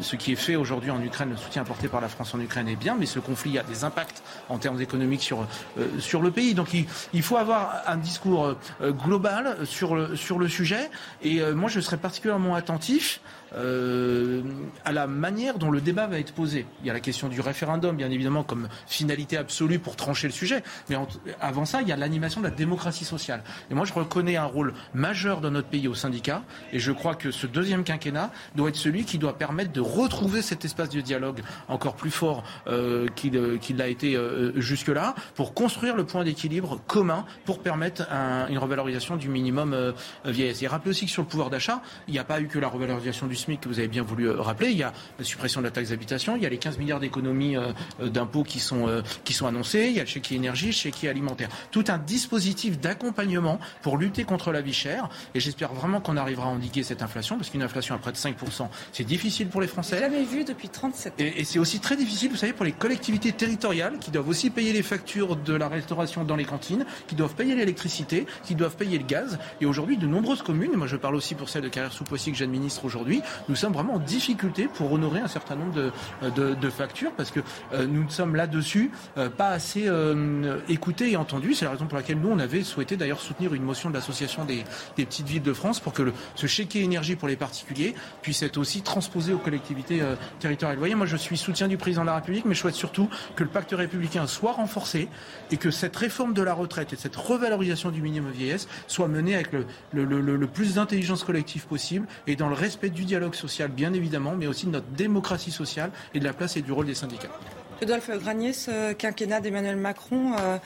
S6: ce qui est fait aujourd'hui en Ukraine, le soutien apporté par la France en Ukraine est bien, mais ce conflit a des impacts en termes économiques sur, sur le pays. Donc il, il, faut avoir un discours global sur le, sur le sujet. Et moi, je serais particulièrement attentif euh, à la manière dont le débat va être posé. Il y a la question du référendum, bien évidemment, comme finalité absolue pour trancher le sujet. Mais avant ça, il y a l'animation de la démocratie sociale. Et moi, je reconnais un rôle majeur dans notre pays au syndicat. Et je crois que ce deuxième quinquennat doit être celui qui doit permettre de retrouver cet espace de dialogue encore plus fort euh, euh qu'il l'a été euh, jusque-là, pour construire le point d'équilibre commun pour permettre une revalorisation du minimum vieillesse. Et rappeler aussi que sur le pouvoir d'achat, il n'y a pas eu que la revalorisation du SMIC que vous avez bien voulu euh, rappeler. Il y a la suppression de la taxe d'habitation, il y a les 15 milliards d'économies euh, euh, d'impôts qui sont, qui sont annoncés, il y a le chéquier énergie, le chéquier alimentaire. Tout un dispositif d'accompagnement pour lutter contre la vie chère. Et j'espère vraiment qu'on arrivera à endiguer cette inflation, parce qu'une inflation à près de 5%, c'est difficile pour les Français.
S1: Jamais vu depuis 37 ans.
S6: Et, et c'est aussi très difficile, vous savez, pour les collectivités territoriales qui doivent aussi payer les factures de la restauration dans les cantines, qui doivent payer l'électricité, qui doivent payer le gaz. Et aujourd'hui, de nombreuses communes, et moi je parle aussi pour celle de carrière sous que j'administre aujourd'hui, nous sommes vraiment en difficulté pour honorer un certain nombre de, factures parce que euh, nous sommes là-dessus euh, pas assez euh, écoutés et entendus. C'est la raison pour laquelle nous, on avait souhaité d'ailleurs soutenir une motion de l'association des, petites villes de France pour que le, ce chéquier énergie pour les particuliers puisse être aussi transposé aux collectivités territoriales. Vous voyez, moi je suis soutien du président de la République, mais je souhaite surtout que le pacte républicain soit renforcé et que cette réforme de la retraite et cette revalorisation du minimum vieillesse soit menée avec le, le plus d'intelligence collective possible et dans le respect du dialogue social, bien évidemment, mais aussi de notre démocratie sociale et de la place et du rôle des syndicats.
S1: Rudolf Granier, ce quinquennat d'Emmanuel Macron euh,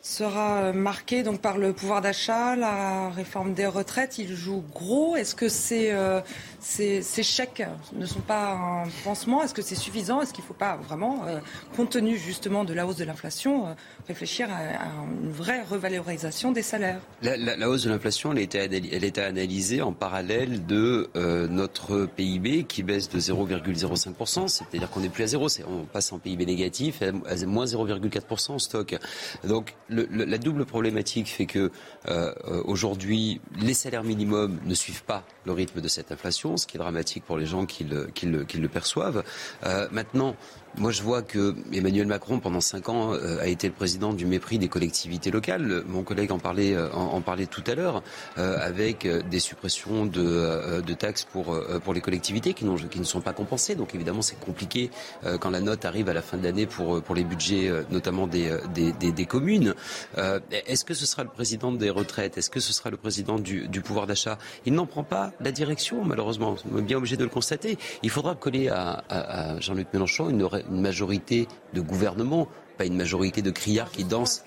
S1: sera marqué donc par le pouvoir d'achat, la réforme des retraites. Il joue gros. Est-ce que ces, euh, ces, chèques ne sont pas un pansement. Est-ce que c'est suffisant? Est-ce qu'il ne faut pas vraiment, euh, compte tenu justement de la hausse de l'inflation, réfléchir à, une vraie revalorisation des salaires?
S5: La, hausse de l'inflation, elle, elle était analysée en parallèle de euh, notre PIB qui baisse de 0,05%, c'est-à-dire qu'on n'est plus à zéro, on passe en PIB négatif à, moins 0,4% en stock. Donc la double problématique fait que euh, aujourd'hui, les salaires minimums ne suivent pas le rythme de cette inflation, ce qui est dramatique pour les gens qui le, qui le, qui perçoivent. Euh, maintenant, moi, je vois que Emmanuel Macron, pendant cinq ans, euh, a été le président du mépris des collectivités locales. Mon collègue en parlait, euh, en, parlait tout à l'heure, euh, avec des suppressions de, taxes pour, les collectivités qui, ne sont pas compensées. Donc, évidemment, c'est compliqué quand la note arrive à la fin de l'année pour, les budgets, notamment des, communes. Est-ce que ce sera le président des retraites? Est-ce que ce sera le président du, pouvoir d'achat? Il n'en prend pas la direction, malheureusement. On est bien obligé de le constater. Il faudra coller à Jean-Luc Mélenchon une une majorité de gouvernement pas une majorité de criards qui dansent.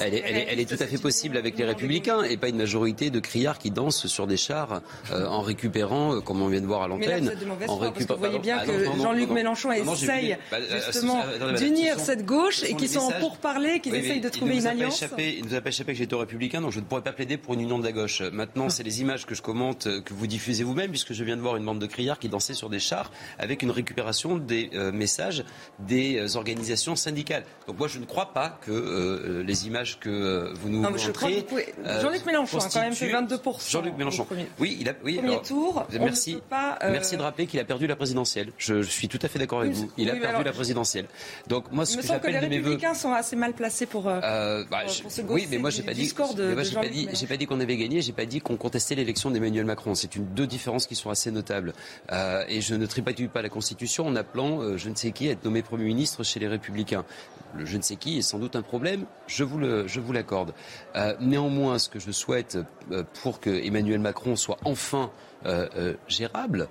S5: Elle est, tout à fait possible avec les républicains et pas une majorité de criards qui dansent sur des chars euh, en récupérant, euh, comme on vient de voir à l'antenne.
S1: En récupérant. Vous voyez bien ah, que Jean-Luc Mélenchon essaye bah, euh, justement d'unir cette gauche et qui sont en pourparlers, qui essayent de trouver une alliance.
S5: il ne nous a pas échappé que j'étais républicain, donc je ne pourrais pas plaider pour une union de la gauche. Maintenant, c'est les images que je commente, que vous diffusez vous-même, puisque je viens de voir une bande de criards qui dansaient sur des chars avec une récupération des messages des organisations syndicales. Donc moi, je ne crois pas que euh, les images que euh, vous nous montrez...
S1: Euh, Jean-Luc Mélenchon a quand même fait 22%.
S5: Jean-Luc Mélenchon. Oui, il a... Oui,
S1: premier tour.
S5: Merci. Merci de rappeler qu'il a perdu la présidentielle. Je, suis tout à fait d'accord avec vous. Il a perdu la présidentielle. Donc moi, ce que j'appelle
S1: de mes voeux... les républicains sont assez mal placés pour, bah,
S5: pour ce Oui, mais moi, j'ai pas dit... J'ai pas dit, j'ai pas dit qu'on avait gagné. J'ai pas dit qu'on contestait l'élection d'Emmanuel Macron. C'est une deux différences qui sont assez notables. et je ne tripatouille pas la Constitution en appelant je ne sais qui à être nommé Premier ministre chez les Républicains le je ne sais qui est sans doute un problème, je vous, l'accorde. Euh, néanmoins, ce que je souhaite euh, pour que Emmanuel Macron soit enfin gérable,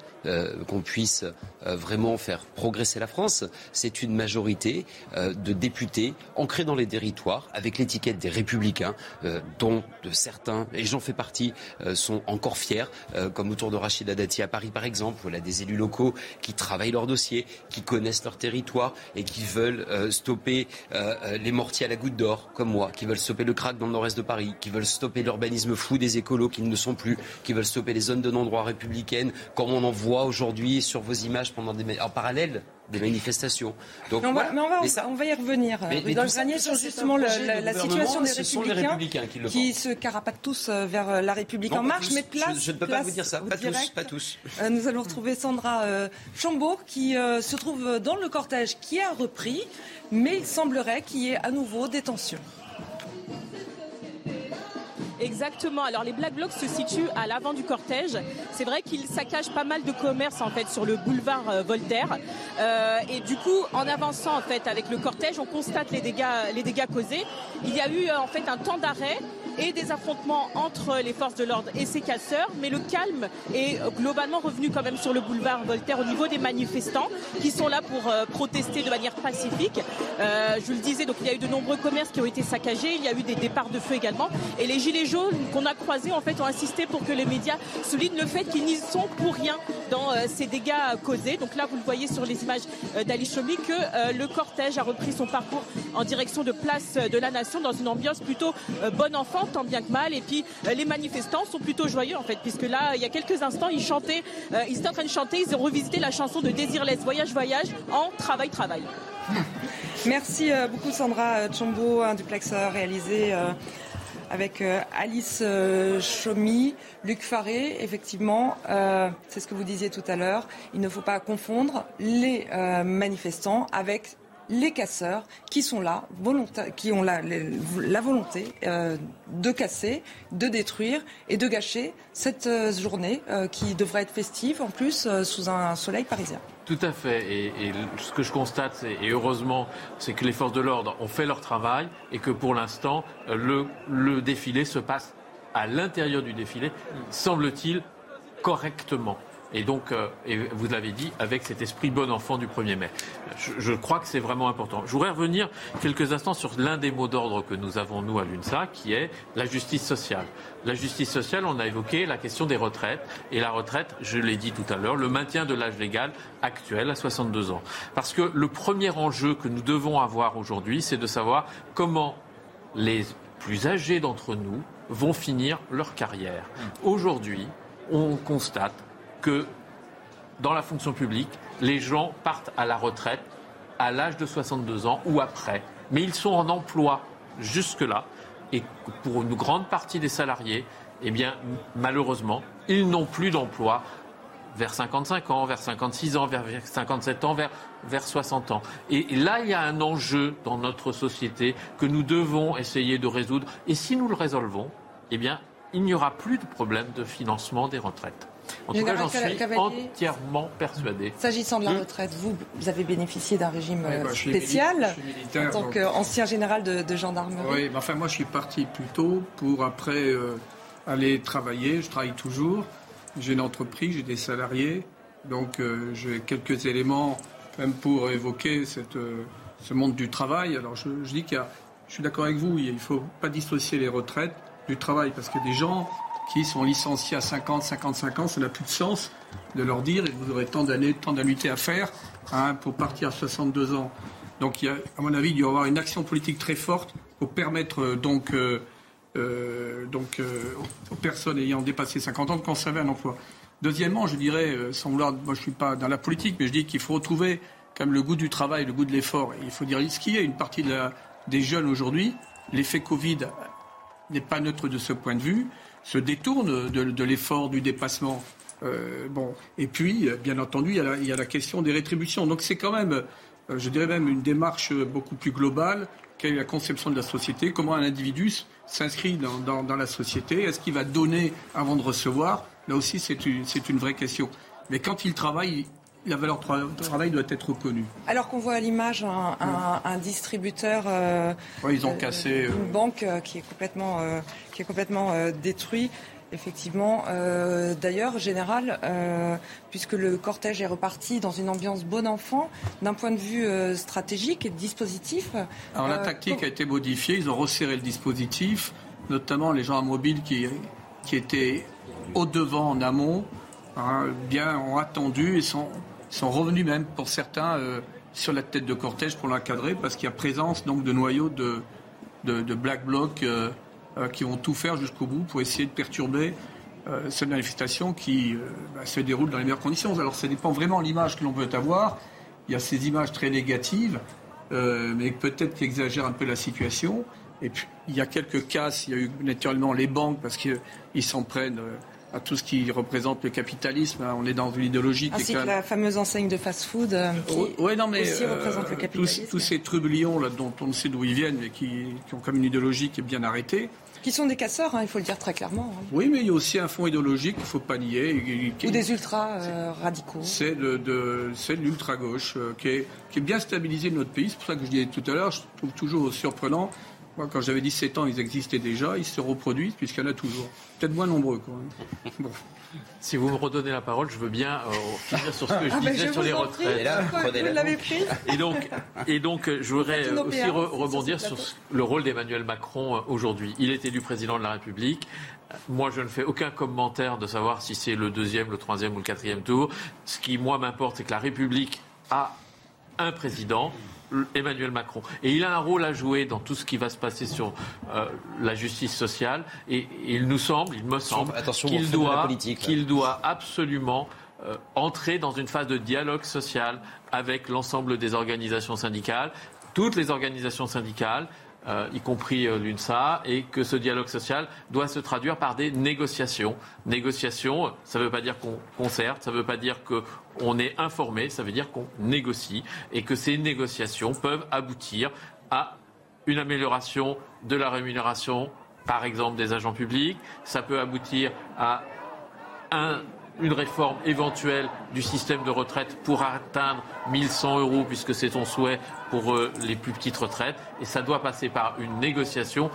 S5: qu'on puisse vraiment faire progresser la France, c'est une majorité de députés ancrés dans les territoires, avec l'étiquette des républicains, dont de certains, et j'en fais partie, sont encore fiers, comme autour de Rachida Dati à Paris par exemple, où il a des élus locaux qui travaillent leur dossier, qui connaissent leur territoire et qui veulent stopper les mortiers à la goutte d'or, comme moi, qui veulent stopper le crack dans le nord-est de Paris, qui veulent stopper l'urbanisme fou des écolos qui ne le sont plus, qui veulent stopper les zones de non-droit républicaines, comme on en voit aujourd'hui sur vos images pendant des, en parallèle des manifestations.
S1: Donc, mais on, va, mais on, va, on, va, y revenir. Mais, mais dans le granier sur justement la, situation des républicains,
S5: les républicains qui,
S1: se carapatent tous euh, vers euh, la République en marche. mais place,
S5: je, ne peux
S1: pas
S5: vous dire ça, pas tous, pas tous.
S1: Euh, nous allons retrouver Sandra euh, Chambaud qui euh, se trouve dans le cortège qui a repris, mais il semblerait qu'il y ait à nouveau des tensions.
S3: Exactement. Alors les Black Blocs se situent à l'avant du cortège. C'est vrai qu'ils saccagent pas mal de commerces en fait sur le boulevard euh, Voltaire. Euh, et du coup, en avançant en fait avec le cortège, on constate les dégâts, les dégâts causés. Il y a eu en fait un temps d'arrêt et des affrontements entre les forces de l'ordre et ces casseurs, mais le calme est globalement revenu quand même sur le boulevard Voltaire au niveau des manifestants qui sont là pour euh, protester de manière pacifique. Euh, je le disais, donc il y a eu de nombreux commerces qui ont été saccagés, il y a eu des départs de feu également, et les gilets jaunes qu'on a croisés en fait ont insisté pour que les médias soulignent le fait qu'ils n'y sont pour rien dans euh, ces dégâts causés. Donc là, vous le voyez sur les images d'Ali Chomi que le cortège a repris son parcours en direction de Place de la Nation dans une ambiance plutôt bon enfant tant bien que mal. Et puis euh, les manifestants sont plutôt joyeux en fait, puisque là, il y a quelques instants, ils chantaient, euh, ils étaient en train de chanter, ils ont revisité la chanson de Désirless Voyage Voyage en Travail Travail. (laughs)
S1: Merci euh, beaucoup Sandra Chombo, un duplex réalisé avec Alice Chomy, Luc Faré, effectivement, c'est ce que vous disiez tout à l'heure, il ne faut pas confondre les manifestants avec les casseurs qui sont là, qui ont la, volonté euh, de casser, de détruire et de gâcher cette euh, journée euh, qui devrait être festive en plus sous un soleil parisien.
S7: Tout à fait. Et, ce que je constate, et heureusement, c'est que les forces de l'ordre ont fait leur travail et que pour l'instant, le, le défilé se passe à l'intérieur du défilé, semble-t-il, correctement. Et donc, euh, et vous l'avez dit, avec cet esprit bon enfant du 1er mai. Je, crois que c'est vraiment important. Je voudrais revenir quelques instants sur l'un des mots d'ordre que nous avons, nous, à l'UNSA, qui est la justice sociale. La justice sociale, on a évoqué la question des retraites. Et la retraite, je l'ai dit tout à l'heure, le maintien de l'âge légal actuel à 62 ans. Parce que le premier enjeu que nous devons avoir aujourd'hui, c'est de savoir comment les plus âgés d'entre nous vont finir leur carrière. Aujourd'hui, on constate que dans la fonction publique, les gens partent à la retraite à l'âge de 62 ans ou après. Mais ils sont en emploi jusque-là. Et pour une grande partie des salariés, eh bien, malheureusement, ils n'ont plus d'emploi vers 55 ans, vers 56 ans, vers 57 ans, vers, vers 60 ans. Et là, il y a un enjeu dans notre société que nous devons essayer de résoudre. Et si nous le résolvons, eh il n'y aura plus de problème de financement des retraites. En tout cas, j'en suis entièrement persuadé.
S1: S'agissant de la retraite, vous, vous avez bénéficié d'un régime bah, spécial en tant qu'ancien général de, gendarmerie.
S2: Oui, enfin moi je suis parti plus tôt pour après euh, aller travailler. Je travaille toujours. J'ai une entreprise, j'ai des salariés. Donc euh, j'ai quelques éléments même pour évoquer cette, euh, ce monde du travail. Alors je, je dis qu'il je suis d'accord avec vous, il ne faut pas dissocier les retraites du travail parce que des gens qui sont licenciés à 50, 55 ans, ça n'a plus de sens de leur dire et vous aurez tant d'années, tant d'annuités à faire hein, pour partir à 62 ans. Donc, à mon avis, il doit y avoir une action politique très forte pour permettre euh, donc, euh, euh, aux personnes ayant dépassé 50 ans de conserver un emploi. Deuxièmement, je dirais, sans vouloir, moi je ne suis pas dans la politique, mais je dis qu'il faut retrouver quand même le goût du travail, le goût de l'effort. il faut dire ce qu'il y a une partie des jeunes aujourd'hui, l'effet Covid n'est pas neutre de ce point de vue se détourne de, l'effort du dépassement. Euh, bon. Et puis, bien entendu, il y, a la, question des rétributions. Donc c'est quand même, euh, je dirais même, une démarche beaucoup plus globale. Quelle est la conception de la société? Comment un individu s'inscrit dans, la société? Est-ce qu'il va donner avant de recevoir? Là aussi, c'est une, une vraie question. Mais quand il travaille, la valeur de travail doit être reconnue.
S1: Alors qu'on voit à l'image un, distributeur,
S2: euh, ils ont cassé
S1: une banque qui est complètement, qui est complètement détruit. Effectivement. D'ailleurs, général, puisque le cortège est reparti dans une ambiance bon enfant, d'un point de vue stratégique et de dispositif.
S2: Alors la tactique a été modifiée. Ils ont resserré le dispositif, notamment les gens à mobile qui, qui étaient au devant en amont, hein, bien ont attendu et sont, sont revenus même pour certains sur la tête de cortège pour l'encadrer parce qu'il y a présence donc de noyaux de, de, black blocs euh, euh, qui vont tout faire jusqu'au bout pour essayer de perturber euh, cette manifestation qui bah, se déroule dans les meilleures conditions. Alors ça dépend vraiment de l'image que l'on peut avoir. Il y a ces images très négatives, mais peut-être qui exagèrent un peu la situation. Et puis il y a quelques casses. Il y a eu naturellement les banques parce qu'ils s'en prennent à tout ce qui représente le capitalisme. On est dans une idéologie
S1: Ainsi qui est que la fameuse enseigne de fast-food euh, qui
S2: ouais, non, mais,
S1: aussi euh, représente le capitalisme.
S2: Tous, ces trublions là, dont on ne sait d'où ils viennent, mais qui, ont comme une idéologie qui est bien arrêtée.
S1: Qui sont des casseurs, hein, il faut le dire très clairement. Hein.
S2: Oui, mais il y a aussi un fond idéologique qu'il ne faut pas nier.
S1: Ou des ultra-radicaux.
S2: c'est de, de l'ultra-gauche euh, qui, est, qui est bien stabilisé dans notre pays. C'est pour ça que je disais tout à l'heure, je trouve toujours surprenant moi, quand j'avais 17 ans, ils existaient déjà, ils se reproduisent puisqu'il y en a toujours. Peut-être moins nombreux. Quoi. (laughs)
S7: Si vous me redonnez la parole, je veux bien euh, finir sur ce que je ah, disais sur les retraites.
S1: Là, vous l'avez pris.
S7: Et donc, et donc, je voudrais aussi rebondir sur le rôle d'Emmanuel Macron euh, aujourd'hui. Il est élu président de la République. Moi, je ne fais aucun commentaire de savoir si c'est le deuxième, le troisième ou le quatrième tour. Ce qui, moi, m'importe, c'est que la République a un président Emmanuel Macron. Et il a un rôle à jouer dans tout ce qui va se passer sur euh, la justice sociale. Et, il nous semble, il me semble, qu'il doit, qu'il doit absolument euh, entrer dans une phase de dialogue social avec l'ensemble des organisations syndicales, toutes les organisations syndicales, euh, y compris euh, l'UNSA, et que ce dialogue social doit se traduire par des négociations. Négociations, ça ne veut pas dire qu'on concerte, ça ne veut pas dire qu'on est informé, ça veut dire qu'on négocie, et que ces négociations peuvent aboutir à une amélioration de la rémunération, par exemple des agents publics, ça peut aboutir à un une réforme éventuelle du système de retraite pour atteindre 1100 euros, puisque c'est ton souhait pour euh, les plus petites retraites. Et ça doit passer par une négociation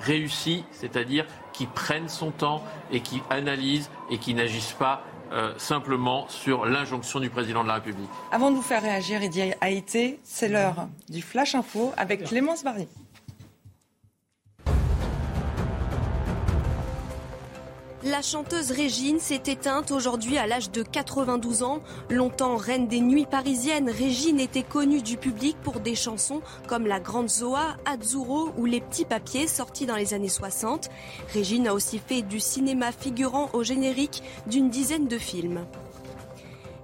S7: réussie, c'est-à-dire qui prenne son temps et qui analyse et qui n'agisse pas euh, simplement sur l'injonction du président de la République.
S1: Avant de vous faire réagir, Eddie Haïté, c'est l'heure du Flash Info avec Clémence Barry.
S12: La chanteuse Régine s'est éteinte aujourd'hui à l'âge de 92 ans. Longtemps reine des nuits parisiennes, Régine était connue du public pour des chansons comme La Grande Zoa, Azzurro ou Les Petits Papiers sortis dans les années 60. Régine a aussi fait du cinéma figurant au générique d'une dizaine de films.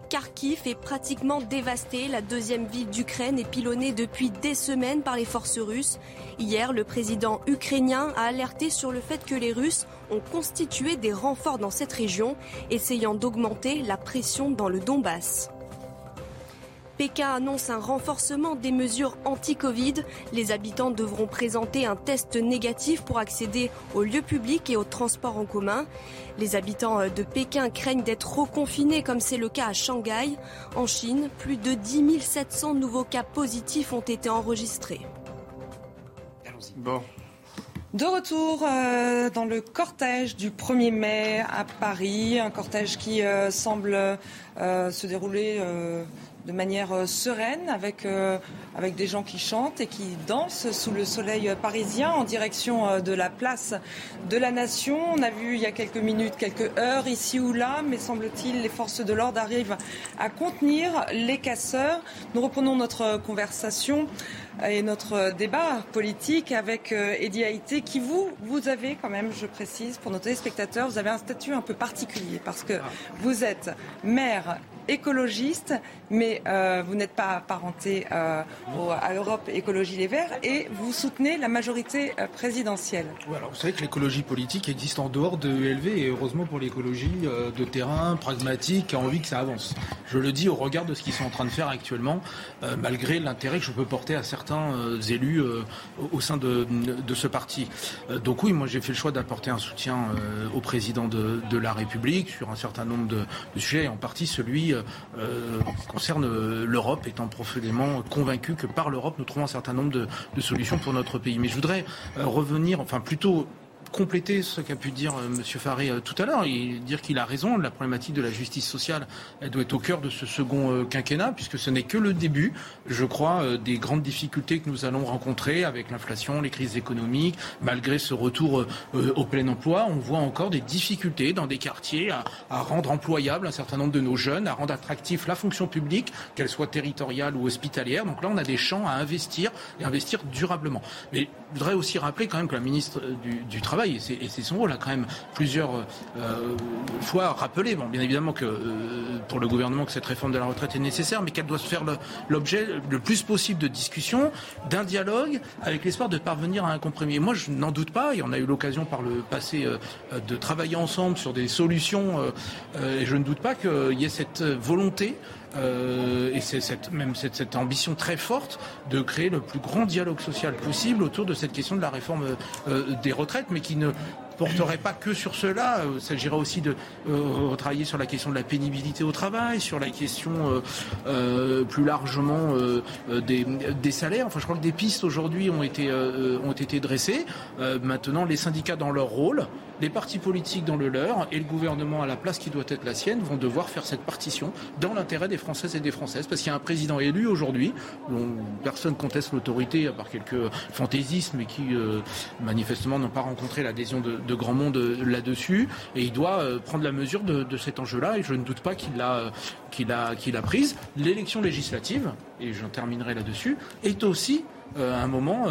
S12: Kharkiv est pratiquement dévastée. La deuxième ville d'Ukraine est pilonnée depuis des semaines par les forces russes. Hier, le président ukrainien a alerté sur le fait que les Russes ont constitué des renforts dans cette région, essayant d'augmenter la pression dans le Donbass. Pékin annonce un renforcement des mesures anti-Covid. Les habitants devront présenter un test négatif pour accéder aux lieux publics et aux transports en commun. Les habitants de Pékin craignent d'être reconfinés comme c'est le cas à Shanghai. En Chine, plus de 10 700 nouveaux cas positifs ont été enregistrés.
S1: Bon. De retour euh, dans le cortège du 1er mai à Paris, un cortège qui euh, semble euh, se dérouler de manière euh, sereine avec, euh, avec des gens qui chantent et qui dansent sous le soleil parisien en direction euh, de la place de la Nation. On a vu il y a quelques minutes, quelques heures ici ou là, mais semble-t-il les forces de l'ordre arrivent à contenir les casseurs. Nous reprenons notre conversation et notre débat politique avec Eddie Haïté qui vous, vous avez quand même, je précise, pour nos téléspectateurs, vous avez un statut un peu particulier parce que vous êtes maire écologiste, mais euh, vous n'êtes pas apparenté euh, à Europe Écologie Les Verts et vous soutenez la majorité euh, présidentielle.
S6: Oui, alors vous savez que l'écologie politique existe en dehors de ELV et heureusement pour l'écologie de terrain, pragmatique, qui a envie que ça avance. Je le dis au regard de ce qu'ils sont en train de faire actuellement, malgré l'intérêt que je peux porter à certains élus au sein de, ce parti. donc oui, moi j'ai fait le choix d'apporter un soutien au président de, la République sur un certain nombre de, sujets, et en partie celui euh, concerne l'Europe, étant profondément convaincu que par l'Europe, nous trouvons un certain nombre de, solutions pour notre pays. Mais je voudrais euh, revenir, enfin plutôt compléter ce qu'a pu dire M. Faré tout à l'heure et dire qu'il a raison. La problématique de la justice sociale, elle doit être au cœur de ce second quinquennat, puisque ce n'est que le début, je crois, des grandes difficultés que nous allons rencontrer avec l'inflation, les crises économiques. Malgré ce retour au plein emploi, on voit encore des difficultés dans des quartiers à, à rendre employable un certain nombre de nos jeunes, à rendre attractif la fonction publique, qu'elle soit territoriale ou hospitalière. Donc là, on a des champs à investir et investir durablement. Mais je voudrais aussi rappeler quand même que la ministre du, Travail, et c'est son rôle, a quand même plusieurs euh, fois rappelé, bien évidemment que euh, pour le gouvernement que cette réforme de la retraite est nécessaire, mais qu'elle doit se faire l'objet le, plus possible de discussions, d'un dialogue, avec l'espoir de parvenir à un compromis. moi, je n'en doute pas, et on a eu l'occasion par le passé euh, de travailler ensemble sur des solutions, et je ne doute pas qu'il y ait cette volonté euh, et c'est cette, même cette, ambition très forte de créer le plus grand dialogue social possible autour de cette question de la réforme euh, des retraites, mais qui ne porterait pas que sur cela. Il s'agira aussi de euh, travailler sur la question de la pénibilité au travail, sur la question euh, euh, plus largement des, salaires. Enfin, je crois que des pistes aujourd'hui ont été ont été dressées. maintenant, les syndicats dans leur rôle, les partis politiques dans le leur et le gouvernement à la place qui doit être la sienne vont devoir faire cette partition dans l'intérêt des Françaises et des Françaises, parce qu'il y a un président élu aujourd'hui dont personne conteste l'autorité à part quelques fantaisismes et qui manifestement n'ont pas rencontré l'adhésion de, de grand monde euh, là-dessus et il doit euh, prendre la mesure de, cet enjeu-là et je ne doute pas qu'il l'a euh, qu'il a, qu'il prise. L'élection législative, et j'en terminerai là-dessus, est aussi un moment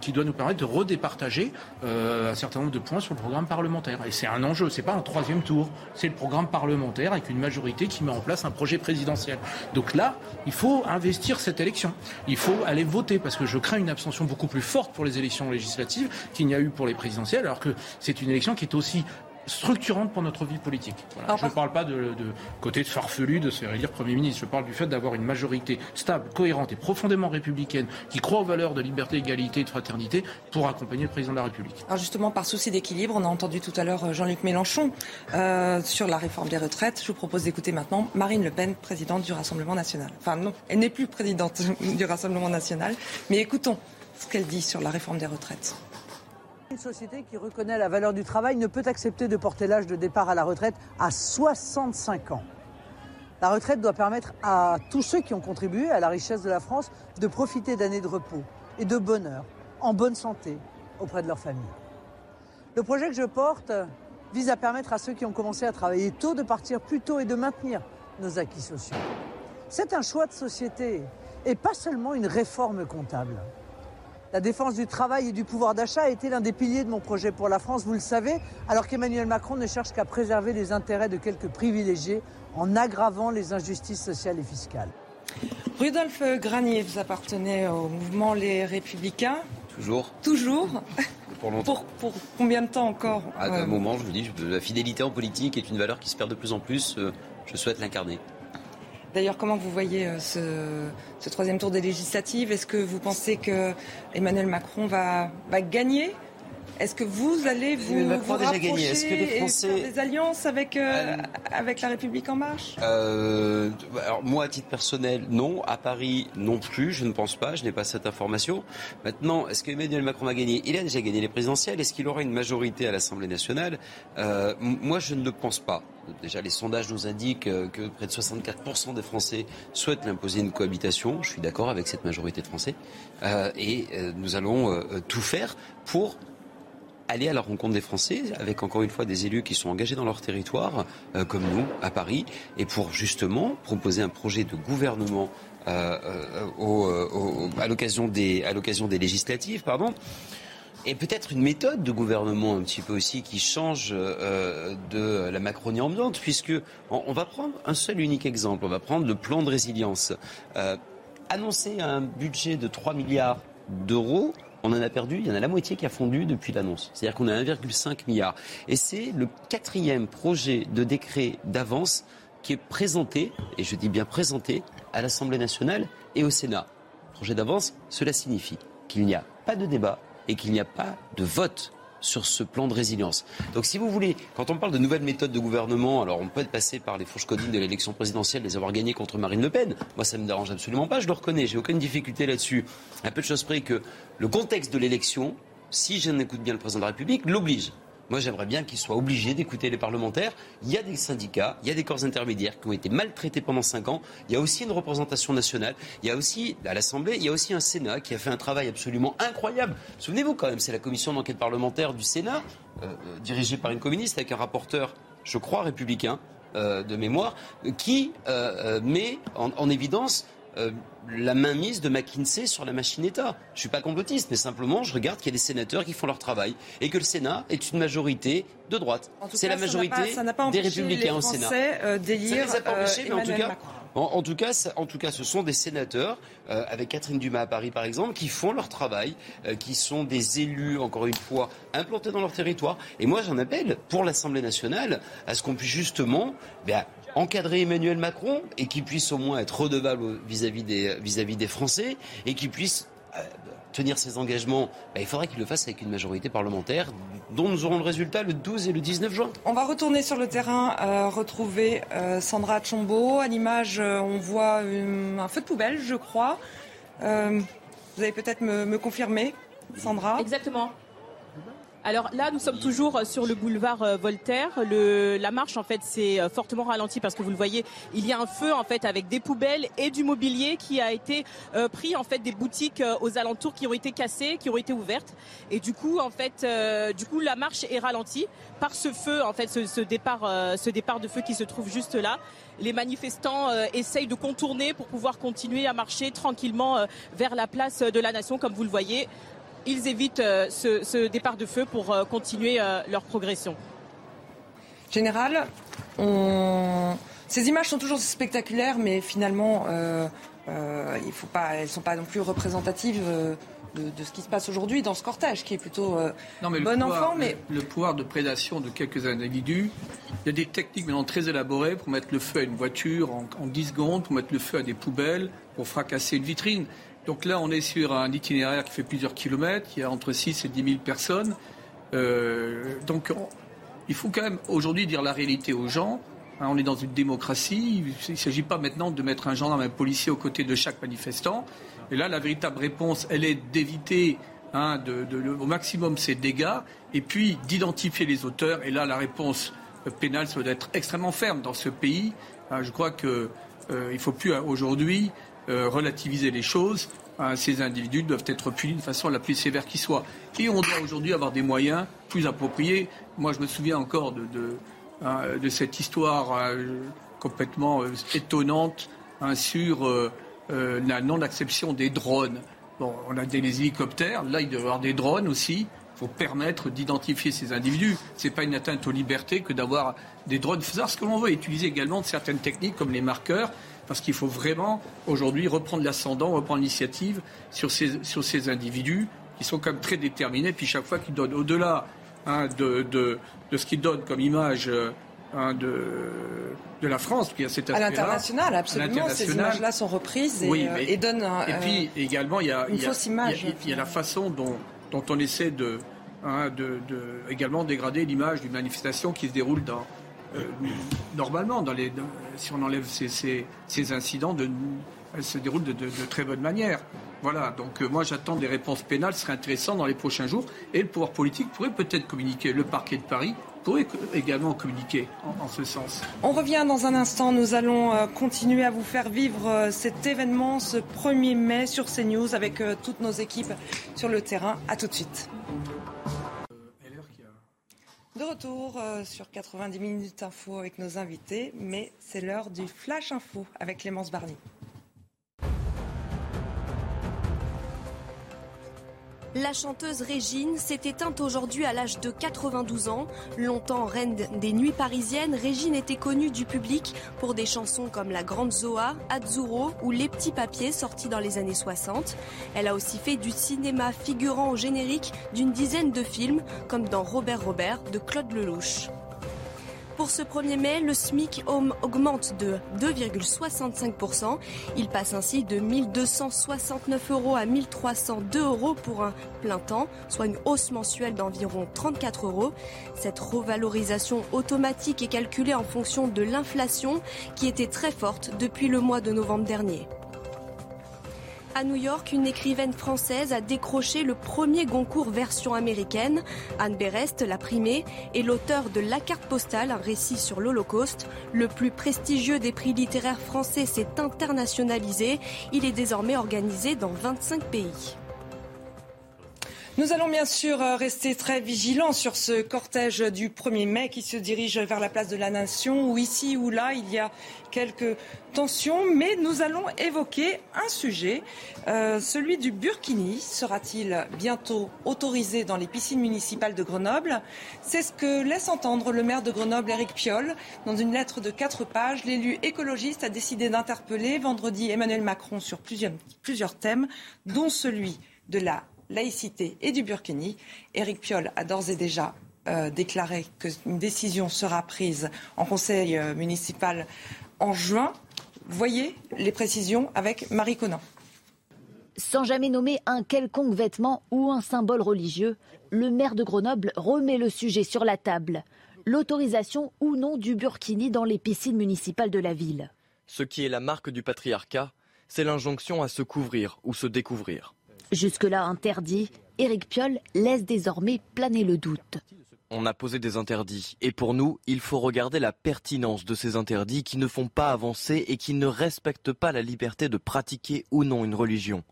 S6: qui doit nous permettre de redépartager un certain nombre de points sur le programme parlementaire. Et c'est un enjeu, c'est pas un troisième tour, c'est le programme parlementaire avec une majorité qui met en place un projet présidentiel. Donc là, il faut investir cette élection. Il faut aller voter parce que je crains une abstention beaucoup plus forte pour les élections législatives qu'il n'y a eu pour les présidentielles, alors que c'est une élection qui est aussi structurante pour notre vie politique. je ne parle pas de, côté de farfelu de se faire élire Premier ministre, je parle du fait d'avoir une majorité stable, cohérente et profondément républicaine qui croit aux valeurs de liberté, égalité et de fraternité pour accompagner le président de la République.
S1: Alors justement, par souci d'équilibre, on a entendu tout à l'heure euh, Jean-Luc Mélenchon euh, sur la réforme des retraites. Je vous propose d'écouter maintenant Marine Le Pen, présidente du Rassemblement national. Enfin non, elle n'est plus présidente (laughs) du Rassemblement national, mais écoutons ce qu'elle dit sur la réforme des retraites.
S13: Une société qui reconnaît la valeur du travail ne peut accepter de porter l'âge de départ à la retraite à 65 ans. La retraite doit permettre à tous ceux qui ont contribué à la richesse de la France de profiter d'années de repos et de bonheur, en bonne santé, auprès de leur famille. Le projet que je porte vise à permettre à ceux qui ont commencé à travailler tôt de partir plus tôt et de maintenir nos acquis sociaux. C'est un choix de société et pas seulement une réforme comptable. La défense du travail et du pouvoir d'achat a été l'un des piliers de mon projet pour la France, vous le savez, alors qu'Emmanuel Macron ne cherche qu'à préserver les intérêts de quelques privilégiés en aggravant les injustices sociales et fiscales.
S1: Rudolf Granier, vous appartenez au mouvement Les Républicains.
S5: Toujours.
S1: Toujours.
S5: Pour
S1: combien de temps encore
S5: À un euh, moment, je vous dis, la fidélité en politique est une valeur qui se perd de plus en plus. Euh, je souhaite l'incarner.
S1: D'ailleurs, comment vous voyez euh, ce, troisième tour des législatives? Est-ce que vous pensez que Emmanuel Macron va, va gagner? Est-ce que vous allez vous, vous rapprocher Est-ce que les Français... et faire des alliances avec, euh, avec la République en marche?
S5: Euh, Alors moi, à titre personnel, non. À Paris, non plus. Je ne pense pas. Je n'ai pas cette information. Maintenant, est-ce que Emmanuel Macron va gagner? Il a déjà gagné les présidentielles. Est-ce qu'il aura une majorité à l'Assemblée nationale? Euh, Moi, je ne le pense pas. Déjà, les sondages nous indiquent que près de 64% des Français souhaitent l'imposer une cohabitation. Je suis d'accord avec cette majorité de Français. et nous allons tout faire pour aller à la rencontre des Français, avec encore une fois des élus qui sont engagés dans leur territoire, euh, comme nous, à Paris, et pour justement proposer un projet de gouvernement euh, euh, à l'occasion des, des législatives, pardon. Et peut-être une méthode de gouvernement un petit peu aussi qui change de la Macronie ambiante, puisque on, va prendre un seul unique exemple. On va prendre le plan de résilience. annoncer un budget de 3 milliards d'euros on en a perdu, il y en a la moitié qui a fondu depuis l'annonce. C'est-à-dire qu'on a 1,5 milliard. Et c'est le quatrième projet de décret d'avance qui est présenté, et je dis bien présenté, à l'Assemblée nationale et au Sénat. Projet d'avance, cela signifie qu'il n'y a pas de débat et qu'il n'y a pas de vote sur ce plan de résilience. Donc si vous voulez, quand on parle de nouvelles méthodes de gouvernement, alors on peut passé par les fourches codines de l'élection présidentielle, les avoir gagnées contre Marine Le Pen. Moi, ça ne me dérange absolument pas, je le reconnais, j'ai aucune difficulté là-dessus. Un peu de choses près que le contexte de l'élection si je n'écoute bien le président de la République, l'oblige. Moi, j'aimerais bien qu'il soit obligé d'écouter les parlementaires. Il y a des syndicats, il y a des corps intermédiaires qui ont été maltraités pendant cinq ans. Il y a aussi une représentation nationale. Il y a aussi, à l'Assemblée, il y a aussi un Sénat qui a fait un travail absolument incroyable. Souvenez-vous quand même, c'est la commission d'enquête parlementaire du Sénat, euh, euh, dirigée par une communiste avec un rapporteur, je crois, républicain, euh, de mémoire, qui met en évidence la mainmise de McKinsey sur la machine État. Je ne suis pas complotiste, mais simplement je regarde qu'il y a des sénateurs qui font leur travail et que le Sénat est une majorité de droite. C'est la majorité des républicains au Sénat.
S1: Euh, délire, ça pas empêché, mais en tout cas.
S5: En, tout cas, en tout cas, ce sont des sénateurs, euh, avec Catherine Dumas à Paris par exemple, qui font leur travail, qui sont des élus, encore une fois, implantés dans leur territoire. Et moi, j'en appelle pour l'Assemblée nationale à ce qu'on puisse justement ben, encadrer Emmanuel Macron et qu'il puisse au moins être redevable vis-à-vis des, vis-à-vis des Français et qu'il puisse euh, tenir ses engagements, bah, il faudrait qu'il le fasse avec une majorité parlementaire dont nous aurons le résultat le 12 et le 19 juin.
S1: On va retourner sur le terrain, euh, retrouver euh, Sandra Chombo. À l'image, on voit un feu de poubelle, je crois. vous allez peut-être me, me confirmer, Sandra?
S3: Exactement. Alors là, nous sommes toujours sur le boulevard euh, Voltaire. La marche, en fait, c'est euh, fortement ralenti parce que vous le voyez, il y a un feu, en fait, avec des poubelles et du mobilier qui a été euh, pris, en fait, des boutiques aux alentours qui ont été cassées, qui ont été ouvertes. Et du coup, en fait, du coup, la marche est ralentie par ce feu, en fait, ce, ce départ, ce départ de feu qui se trouve juste là. Les manifestants essayent de contourner pour pouvoir continuer à marcher tranquillement vers la place de la Nation, comme vous le voyez ils évitent euh, ce, départ de feu pour euh, continuer euh, leur progression.
S1: Général, ces images sont toujours spectaculaires, mais finalement, il faut pas, elles ne sont pas non plus représentatives. De, ce qui se passe aujourd'hui dans ce cortège, qui est plutôt bon enfant. Mais...
S2: Le, pouvoir de prédation de quelques individus, il y a des techniques maintenant très élaborées pour mettre le feu à une voiture en, en 10 secondes, pour mettre le feu à des poubelles, pour fracasser une vitrine. Donc là, on est sur un itinéraire qui fait plusieurs kilomètres, il y a entre 6 et 10 000 personnes. Euh, donc il faut quand même aujourd'hui dire la réalité aux gens. Hein, on est dans une démocratie. Il ne s'agit pas maintenant de mettre un gendarme, un policier aux côtés de chaque manifestant. Et là, la véritable réponse, elle est d'éviter hein, au maximum ces dégâts et puis d'identifier les auteurs. Et là, la réponse pénale, ça doit être extrêmement ferme dans ce pays. Hein, je crois qu'il euh, ne faut plus aujourd'hui relativiser les choses. Hein, ces individus doivent être punis de façon la plus sévère qui soit. Et on doit aujourd'hui avoir des moyens plus appropriés. Moi, je me souviens encore de, de, hein, cette histoire euh, complètement euh, étonnante hein, sur la non-acception des drones. Bon, on a des hélicoptères, là il doit y avoir des drones aussi pour permettre d'identifier ces individus. Ce n'est pas une atteinte aux libertés que d'avoir des drones. Savoir ce que l'on veut utiliser également certaines techniques comme les marqueurs parce qu'il faut vraiment aujourd'hui reprendre l'ascendant, reprendre l'initiative sur ces, sur ces individus qui sont quand même très déterminés, puis chaque fois qu'ils donnent au-delà hein, de, de, de, ce qu'ils donnent comme image euh, hein, de, de la France,
S1: qui a cet À l'international, absolument. Ces images-là sont reprises et, euh, et donnent
S2: Et puis euh, également, il y a,
S1: une fausse image.
S2: Il y, a la façon dont, dont on essaie de, hein, de, de également dégrader l'image d'une manifestation qui se déroule dans, normalement, dans les, si on enlève ces, incidents, de, elles se déroulent de, très bonne manière. Voilà, donc euh, moi j'attends des réponses pénales, ce serait intéressant dans les prochains jours. Et le pouvoir politique pourrait peut-être communiquer, le parquet de Paris pourrait également communiquer en, ce sens.
S1: On revient dans un instant, nous allons euh, continuer à vous faire vivre cet événement ce 1er mai sur CNews avec toutes nos équipes sur le terrain. A tout de suite. De retour euh, sur 90 minutes info avec nos invités, mais c'est l'heure du Flash Info avec Clémence Barny.
S12: La chanteuse Régine s'est éteinte aujourd'hui à l'âge de 92 ans. Longtemps reine des nuits parisiennes, Régine était connue du public pour des chansons comme La Grande Zoa, Azzurro ou Les Petits Papiers sortis dans les années 60. Elle a aussi fait du cinéma figurant au générique d'une dizaine de films comme dans Robert Robert de Claude Lelouch. Pour ce 1er mai, le SMIC augmente de 2,65%. Il passe ainsi de 1269 euros à 1302 euros pour un plein temps, soit une hausse mensuelle d'environ 34 euros. Cette revalorisation automatique est calculée en fonction de l'inflation qui était très forte depuis le mois de novembre dernier. À New York, une écrivaine française a décroché le premier Goncourt version américaine. Anne Berest l'a primé et l'auteur de La carte postale, un récit sur l'Holocauste. Le plus prestigieux des prix littéraires français s'est internationalisé. Il est désormais organisé dans 25 pays.
S1: Nous allons bien sûr euh, rester très vigilants sur ce cortège du 1er mai qui se dirige vers la place de la Nation, où ici ou là il y a quelques tensions, mais nous allons évoquer un sujet, euh, celui du Burkini. Sera-t-il bientôt autorisé dans les piscines municipales de Grenoble? C'est ce que laisse entendre le maire de Grenoble, Éric Piolle. Dans une lettre de quatre pages, l'élu écologiste a décidé d'interpeller vendredi Emmanuel Macron sur plusieurs, plusieurs thèmes, dont celui de la laïcité et du Burkini. Éric Piolle a d'ores et déjà euh, déclaré qu'une décision sera prise en conseil euh, municipal en juin. Voyez les précisions avec Marie Conan.
S14: Sans jamais nommer un quelconque vêtement ou un symbole religieux, le maire de Grenoble remet le sujet sur la table. L'autorisation ou non du burkini dans les piscines municipales de la ville.
S15: Ce qui est la marque du patriarcat, c'est l'injonction à se couvrir ou se découvrir.
S14: Jusque-là interdit, Éric Piolle laisse désormais planer le doute.
S15: On a posé des interdits et pour nous, il faut regarder la pertinence de ces interdits qui ne font pas avancer et qui ne respectent pas la liberté de pratiquer ou non une religion.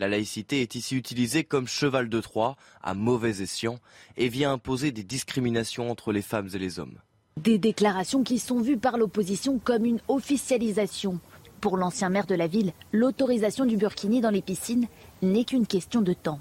S15: La laïcité est ici utilisée comme cheval de Troie, à mauvais escient, et vient imposer des discriminations entre les femmes et les hommes.
S14: Des déclarations qui sont vues par l'opposition comme une officialisation. Pour l'ancien maire de la ville, l'autorisation du burkini dans les piscines n'est qu'une question de temps.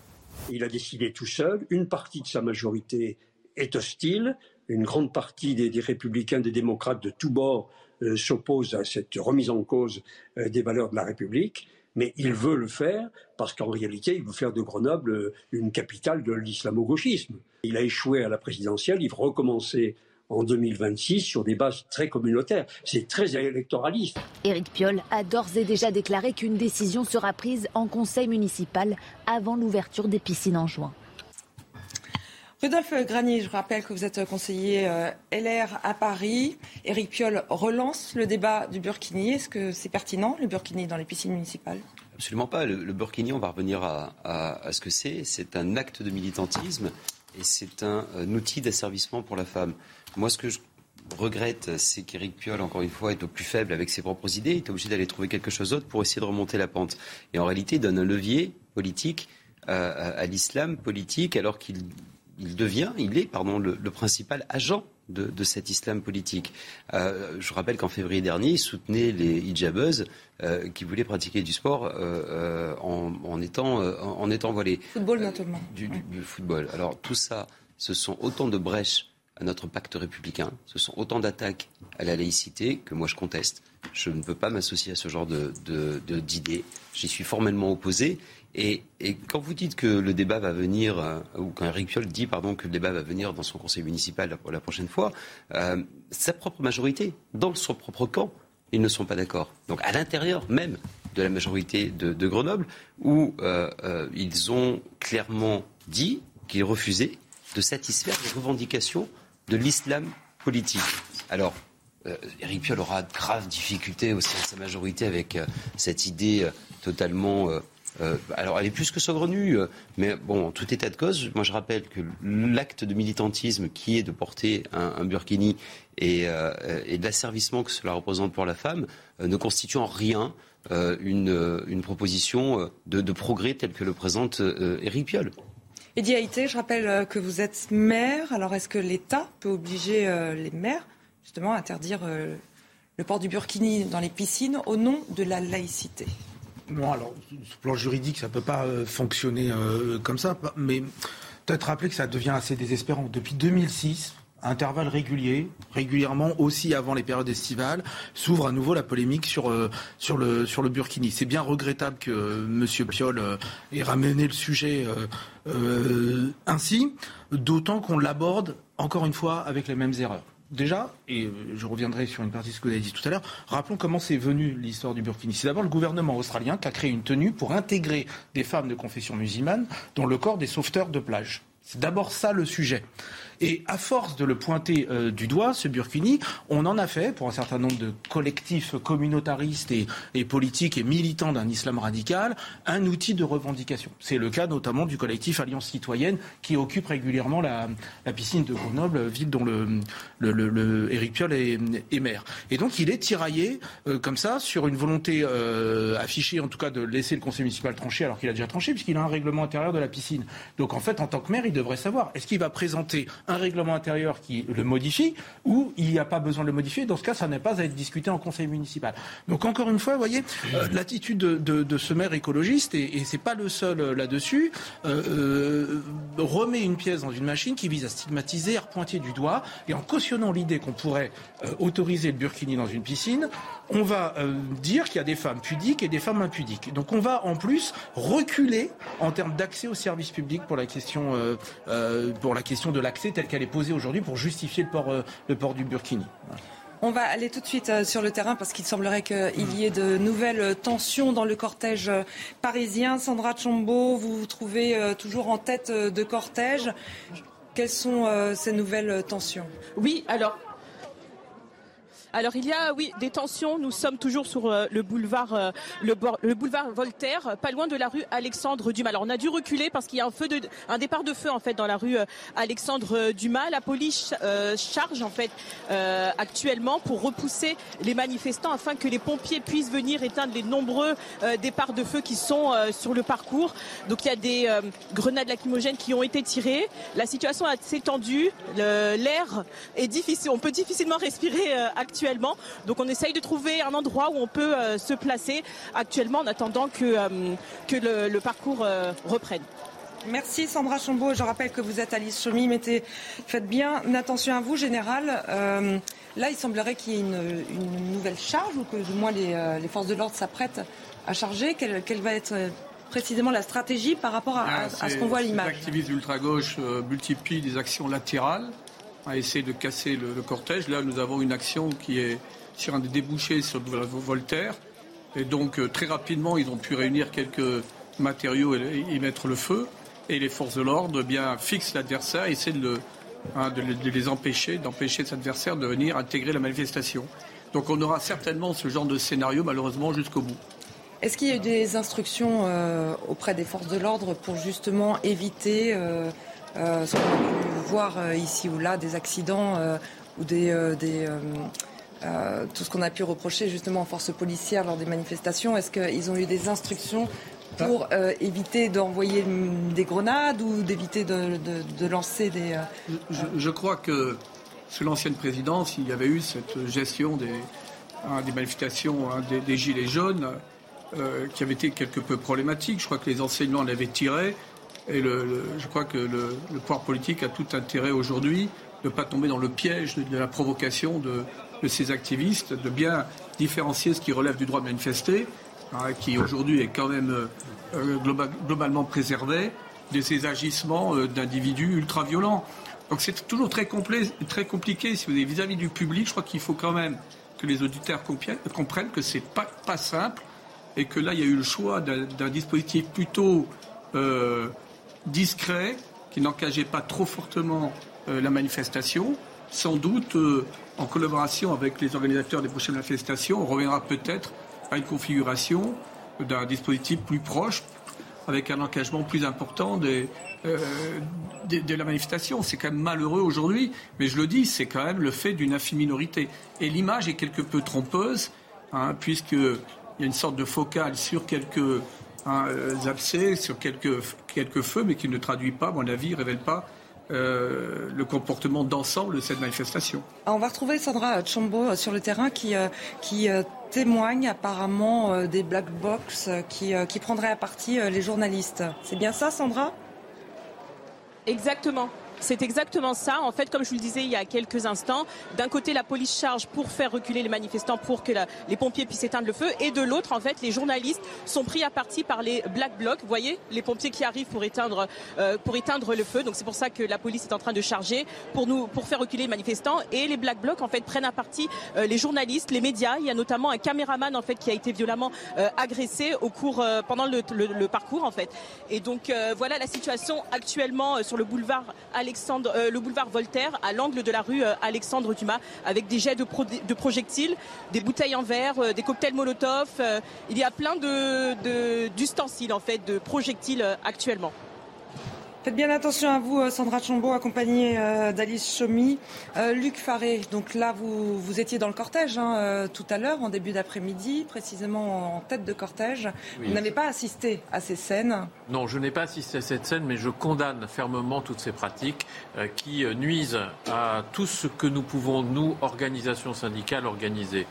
S16: Il a décidé tout seul, une partie de sa majorité est hostile, une grande partie des, républicains, des démocrates de tous bords euh, s'opposent à cette remise en cause euh, des valeurs de la République, mais il veut le faire parce qu'en réalité, il veut faire de Grenoble euh, une capitale de l'islamo-gauchisme. Il a échoué à la présidentielle, il veut recommencer en 2026 sur des bases très communautaires. C'est très électoraliste.
S14: Éric Piolle a d'ores et déjà déclaré qu'une décision sera prise en conseil municipal avant l'ouverture des piscines en juin.
S1: Rudolf Granier, je rappelle que vous êtes conseiller euh, LR à Paris. Éric Piolle relance le débat du Burkini. Est-ce que c'est pertinent, le Burkini, dans les piscines municipales?
S5: Absolument pas. Le, Burkini, on va revenir à, à ce que c'est. C'est un acte de militantisme et c'est un, un outil d'asservissement pour la femme. Moi, ce que je regrette, c'est qu'Éric Piolle, encore une fois, est au plus faible avec ses propres idées. Il est obligé d'aller trouver quelque chose d'autre pour essayer de remonter la pente. Et en réalité, il donne un levier politique euh, à l'islam politique, alors qu'il devient, il est, pardon, le, principal agent de, cet islam politique. Euh, je rappelle qu'en février dernier, il soutenait les hijabeuses euh, qui voulaient pratiquer du sport en, étant, en, étant voilées.
S1: Football notamment.
S5: du, football. Alors tout ça, ce sont autant de brèches à notre pacte républicain. Ce sont autant d'attaques à la laïcité que moi je conteste. Je ne veux pas m'associer à ce genre d'idées. De, J'y suis formellement opposé. Et, quand vous dites que le débat va venir, euh, ou quand Eric Piolle dit pardon, que le débat va venir dans son conseil municipal la, la prochaine fois, euh, sa propre majorité, dans son propre camp, ils ne sont pas d'accord. Donc à l'intérieur même de la majorité de, Grenoble, où euh, ils ont clairement dit qu'ils refusaient de satisfaire les revendications de l'islam politique. Alors, euh, Eric Piolle aura de graves difficultés aussi dans sa majorité avec euh, cette idée euh, totalement. alors, elle est plus que saugrenue, mais bon, en tout état de cause, moi je rappelle que l'acte de militantisme qui est de porter un, burkini et, de l'asservissement que cela représente pour la femme ne constitue en rien une, proposition de, de, progrès tel que le présente Eric Piolle.
S1: Eddie Haïté, je rappelle euh, que vous êtes maire. Alors, est-ce que l'État peut obliger euh, les maires, justement, à interdire euh, le port du burkini dans les piscines au nom de la laïcité?
S6: Non, alors, sur plan juridique, ça ne peut pas fonctionner comme ça. Mais peut-être rappeler que ça devient assez désespérant. Depuis 2006, intervalles réguliers, régulièrement aussi avant les périodes estivales, s'ouvre à nouveau la polémique sur, euh, sur, le, sur le Burkini. C'est bien regrettable que euh, M. Piolle euh, ait ramené le sujet ainsi, d'autant qu'on l'aborde encore une fois avec les mêmes erreurs. Déjà, et je reviendrai sur une partie de ce que vous avez dit tout à l'heure, rappelons comment c'est venu l'histoire du Burkini. C'est d'abord le gouvernement australien qui a créé une tenue pour intégrer des femmes de confession musulmane dans le corps des sauveteurs de plage. C'est d'abord ça le sujet. Et à force de le pointer euh, du doigt, ce Burkini, on en a fait pour un certain nombre de collectifs communautaristes et, politiques et militants d'un islam radical un outil de revendication. C'est le cas notamment du collectif Alliance citoyenne qui occupe régulièrement la, piscine de Grenoble, ville dont le, Piolle est, est, maire. Et donc il est tiraillé euh, comme ça sur une volonté euh, affichée en tout cas de laisser le conseil municipal trancher alors qu'il a déjà tranché puisqu'il a un règlement intérieur de la piscine. Donc en fait en tant que maire il devrait savoir est-ce qu'il va présenter un règlement intérieur qui le modifie ou il n'y a pas besoin de le modifier. Dans ce cas ça n'est pas à être discuté en conseil municipal. Donc encore une fois voyez euh, l'attitude de, ce maire écologiste et, et c'est pas le seul euh, là-dessus euh, remet une pièce dans une machine qui vise à stigmatiser, à repointer du doigt et en cautionnant l'idée qu'on pourrait autoriser le burkini dans une piscine, on va euh, dire qu'il y a des femmes pudiques et des femmes impudiques. Donc on va en plus reculer en termes d'accès aux services publics pour la question, euh, euh, pour la question de l'accès telle qu'elle est posée aujourd'hui pour justifier le port, le port du burkini.
S1: On va aller tout de suite sur le terrain parce qu'il semblerait qu'il y ait de nouvelles tensions dans le cortège parisien. Sandra Chombo, vous vous trouvez toujours en tête de cortège. Quelles sont ces nouvelles tensions?
S3: Oui, alors alors il y a oui des tensions. Nous sommes toujours sur euh, le boulevard euh, le, le, boulevard Voltaire, pas loin de la rue Alexandre Dumas. Alors on a dû reculer parce qu'il y a un feu de un départ de feu en fait dans la rue euh, Alexandre Dumas. La police charge en fait actuellement pour repousser les manifestants afin que les pompiers puissent venir éteindre les nombreux départs de feu qui sont sur le parcours. Donc il y a des grenades lacrymogènes qui ont été tirées. La situation est assez tendue. L'air est difficile. On peut difficilement respirer actuellement actuellement. Donc on essaye de trouver un endroit où on peut euh, se placer actuellement en attendant que, euh, que le, le parcours euh, reprenne.
S1: Merci Sandra Chambaud. Je rappelle que vous êtes Alice Chomy. Mettez, faites bien attention à vous, Général. Euh, là, il semblerait qu'il y ait une, une, nouvelle charge ou que du moins les, les forces de l'ordre s'apprêtent à charger. Quelle, quelle, va être précisément la stratégie par rapport à, ah, à ce qu'on voit à l'image?
S2: Les activistes ultra-gauche euh, multiplient des actions latérales à essayer de casser le, le, cortège. Là, nous avons une action qui est sur un des débouchés sur Voltaire. Et donc, euh, très rapidement, ils ont pu réunir quelques matériaux et y mettre le feu. Et les forces de l'ordre bien fixent l'adversaire et essaient de, le, hein, de, les empêcher, d'empêcher cet adversaire de venir intégrer la manifestation. Donc, on aura certainement ce genre de scénario, malheureusement, jusqu'au bout.
S1: Est-ce qu'il y a eu des instructions euh, auprès des forces de l'ordre pour justement éviter euh, euh, ce qu'on a pu voir euh, ici ou là, des accidents euh, ou des, des tout ce qu'on a pu reprocher justement aux forces policières lors des manifestations. Est-ce qu'ils ont eu des instructions pour euh, éviter d'envoyer des grenades ou d'éviter de, de, de, lancer des... Euh...
S2: Je, je, crois que sous l'ancienne présidence, il y avait eu cette gestion des, hein, des manifestations hein, des, des, gilets jaunes euh, qui avait été quelque peu problématique. Je crois que les enseignants l'avaient tiré. Et le, je crois que le, pouvoir politique a tout intérêt aujourd'hui de ne pas tomber dans le piège de, la provocation de, ces activistes, de bien différencier ce qui relève du droit de manifester, hein, qui aujourd'hui est quand même euh, global, globalement préservé, de ces agissements euh, d'individus ultra-violents. Donc c'est toujours très, très compliqué si vous êtes vis-à-vis -vis du public. Je crois qu'il faut quand même que les auditeurs comprennent que c'est pas, pas simple et que là il y a eu le choix d'un dispositif plutôt euh, discret, qui n'engageait pas trop fortement euh, la manifestation. Sans doute, euh, en collaboration avec les organisateurs des prochaines manifestations, on reviendra peut-être à une configuration d'un dispositif plus proche, avec un engagement plus important des, euh, de, de, la manifestation. C'est quand même malheureux aujourd'hui, mais je le dis, c'est quand même le fait d'une infime minorité. Et l'image est quelque peu trompeuse, hein, puisqu'il y a une sorte de focale sur quelques hein, abcès, sur quelques, quelques feux, mais qui ne traduit pas, à mon avis, ne révèle pas euh, le comportement d'ensemble de cette manifestation.
S1: On va retrouver Sandra Chombo sur le terrain qui, euh, qui euh, témoigne apparemment euh, des black box qui, euh, qui prendraient à partie euh, les journalistes. C'est bien ça, Sandra?
S3: Exactement. C'est exactement ça. En fait, comme je vous le disais il y a quelques instants, d'un côté, la police charge pour faire reculer les manifestants pour que les pompiers puissent éteindre le feu. Et de l'autre, en fait, les journalistes sont pris à partie par les Black Blocs. Vous voyez, les pompiers qui arrivent pour éteindre, euh, le feu. Donc c'est pour ça que la police est en train de charger pour, faire reculer les manifestants. Et les Black Blocs, en fait, prennent à partie euh, les journalistes, les médias. Il y a notamment un caméraman, en fait, qui a été violemment euh, agressé au cours, pendant le, parcours, en fait. Et donc, voilà la situation actuellement sur le boulevard Alexandre, le boulevard Voltaire, à l'angle de la rue Alexandre Dumas, avec des jets de, projectiles, des bouteilles en verre, des cocktails Molotov. il y a plein d'ustensiles, en fait, de projectiles actuellement.
S1: Faites bien attention à vous, euh, Sandra Chambaud, accompagnée euh, d'Alice Chomy. Euh, Luc Faré, donc là, vous, vous étiez dans le cortège hein, tout à l'heure, en début d'après-midi, précisément en tête de cortège. Vous n'avez pas assisté à ces scènes
S7: Non, je n'ai pas assisté à cette scène, mais je condamne fermement toutes ces pratiques qui nuisent à tout ce que nous pouvons, nous, organisations syndicales, organiser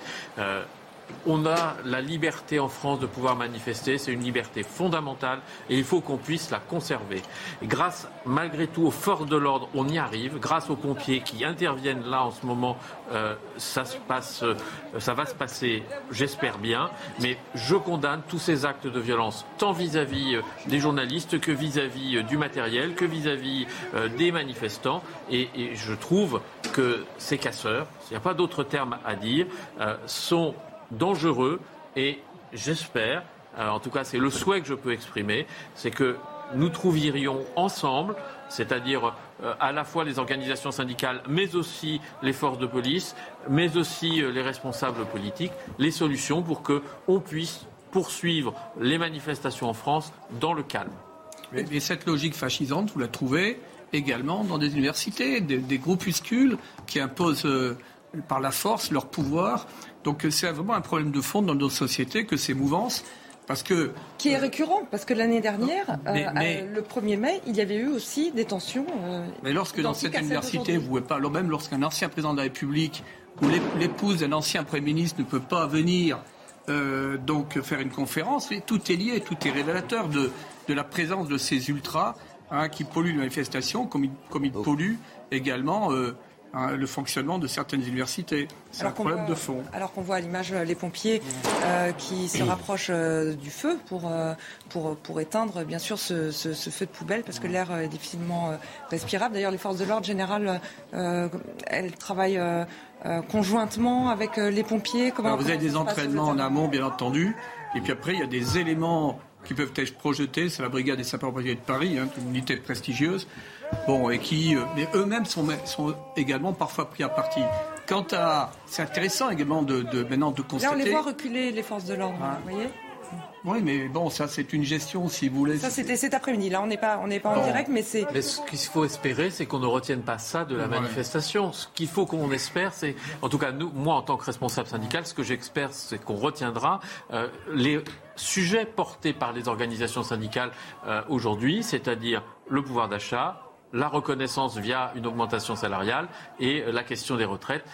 S7: on a la liberté en France de pouvoir manifester, c'est une liberté fondamentale et il faut qu'on puisse la conserver. grâce, malgré tout, aux forces de l'ordre, on y arrive. Grâce aux pompiers qui interviennent là en ce moment, euh, euh, ça va se passer, j'espère bien. Mais je condamne tous ces actes de violence, tant vis-à-vis euh, des journalistes que vis-à-vis du matériel, que vis-à-vis des manifestants. Et, et, je trouve que ces casseurs, il n'y a pas d'autre terme à dire, sont dangereux et j'espère, euh, en tout cas c'est le souhait que je peux exprimer, c'est que nous trouverions ensemble, c'est-à-dire euh, à la fois les organisations syndicales, mais aussi les forces de police, mais aussi euh, les responsables politiques, les solutions pour qu'on puisse poursuivre les manifestations en France dans le calme.
S2: Mais, cette logique fascisante, vous la trouvez également dans des universités, des, groupuscules qui imposent par la force leur pouvoir donc c'est vraiment un problème de fond dans nos sociétés que ces mouvances parce que,
S1: qui est récurrent, parce que l'année dernière, euh, euh, le 1er mai, il y avait eu aussi des tensions. Euh,
S2: mais lorsque dans cette université, vous pouvez pas, même lorsqu'un ancien président de la République ou l'épouse d'un ancien Premier ministre ne peut pas venir donc faire une conférence, tout est lié, tout est révélateur de, de la présence de ces ultras hein, qui polluent les manifestations, comme ils, comme ils oh. polluent également Hein, le fonctionnement de certaines universités. C'est un problème de fond.
S1: Alors qu'on voit à l'image les pompiers euh, qui se rapprochent euh, du feu pour, euh, pour, pour éteindre bien sûr ce, ce, feu de poubelle parce que l'air est difficilement respirable. D'ailleurs les forces de l'ordre général, elles travaillent conjointement avec les pompiers.
S2: Comment, vous avez des entraînements en amont bien entendu. Et puis après il y a des éléments qui peuvent être projetés. C'est la brigade des sapeurs-pompiers de Paris, hein, une unité prestigieuse. Bon, et qui, euh, mais eux-mêmes sont, sont également parfois pris à partie. Quant à, c'est intéressant également de, de, maintenant de constater.
S1: Là, on les voit reculer les forces de l'ordre, hein. vous voyez.
S2: Oui, mais bon, ça c'est une gestion, si vous voulez.
S1: Ça c'était cet après-midi. Là, on n'est pas, on n'est pas en direct, mais c'est.
S7: Mais ce qu'il faut espérer, c'est qu'on ne retienne pas ça de la manifestation. Ce qu'il faut qu'on espère, c'est, en tout cas, nous, moi en tant que responsable syndical, ce que j'espère, c'est qu'on retiendra euh, les sujets portés par les organisations syndicales euh, aujourd'hui, c'est-à-dire le pouvoir d'achat, la reconnaissance via une augmentation salariale et la question des retraites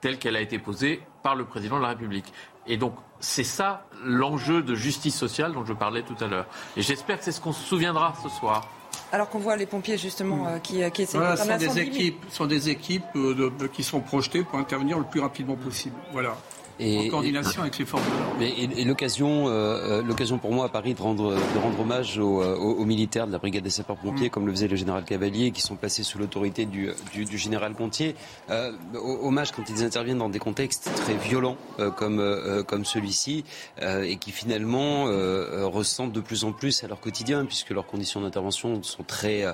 S7: telle qu'elle a été posée par le président de la République. Et donc, c'est ça l'enjeu de justice sociale dont je parlais tout à l'heure. Et j'espère que c'est ce qu'on se souviendra ce soir.
S1: Alors qu'on voit les pompiers justement euh, qui, euh, qui essaient
S2: de sont des équipes, sont des équipes qui sont projetées pour intervenir le plus rapidement possible. Voilà en coordination avec les forces de
S5: Et, l'occasion, euh, euh, l'occasion pour moi à Paris de rendre, de rendre hommage aux, aux, militaires de la brigade des sapeurs-pompiers, mm. comme le faisait le général Cavalier, qui sont passés sous l'autorité du, du, du, général Gontier. Euh, hommage quand ils interviennent dans des contextes très violents euh, comme, euh, comme celui-ci, et qui finalement ressentent de plus en plus à leur quotidien, puisque leurs conditions d'intervention sont très,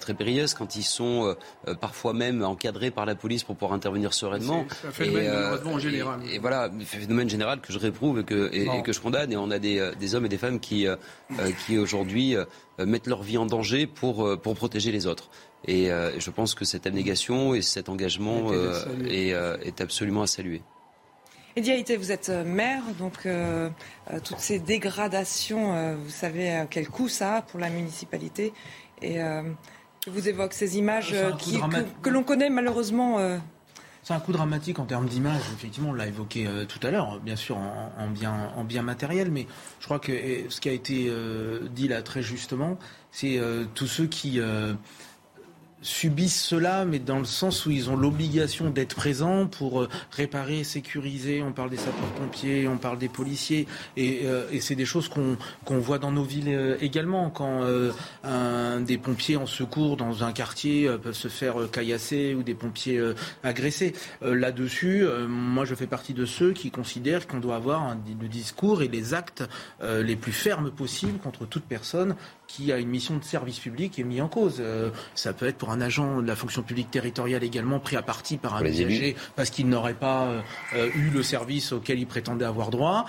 S5: très périlleuses quand ils sont parfois même encadrés par la police pour pouvoir intervenir sereinement.
S2: C'est un phénomène en général.
S5: et voilà, phénomène général que je réprouve et que, et, que je condamne. Et on a des, euh, des hommes et des femmes qui, euh, euh, qui aujourd'hui mettent leur vie en danger pour, pour protéger les autres. Et je pense que cette abnégation et cet engagement est, est, absolument à saluer.
S1: Eddie vous êtes maire, donc toutes ces dégradations, vous savez quel coût ça a pour la municipalité. Et vous évoque ces images qui, que, que l'on connaît malheureusement
S6: c'est un coup dramatique en termes d'image. Effectivement, on l'a évoqué euh, tout à l'heure, bien sûr en, bien, en bien matériel, mais je crois que ce qui a été euh, dit là très justement, c'est euh, tous ceux qui subissent cela, mais dans le sens où ils ont l'obligation d'être présents pour euh, réparer, sécuriser. On parle des sapeurs-pompiers, on parle des policiers, et, euh, c'est des choses qu'on voit dans nos villes euh, également. Quand des pompiers en secours dans un quartier peuvent se faire caillasser ou des pompiers agressés. Là-dessus, moi je fais partie de ceux qui considèrent qu'on doit avoir un, le discours et les actes les plus fermes possibles contre toute personne qui a une mission de service public est mis en cause. ça peut être pour un agent de la fonction publique territoriale également pris à partie par un usager parce qu'il n'aurait pas eu le service auquel il prétendait avoir droit.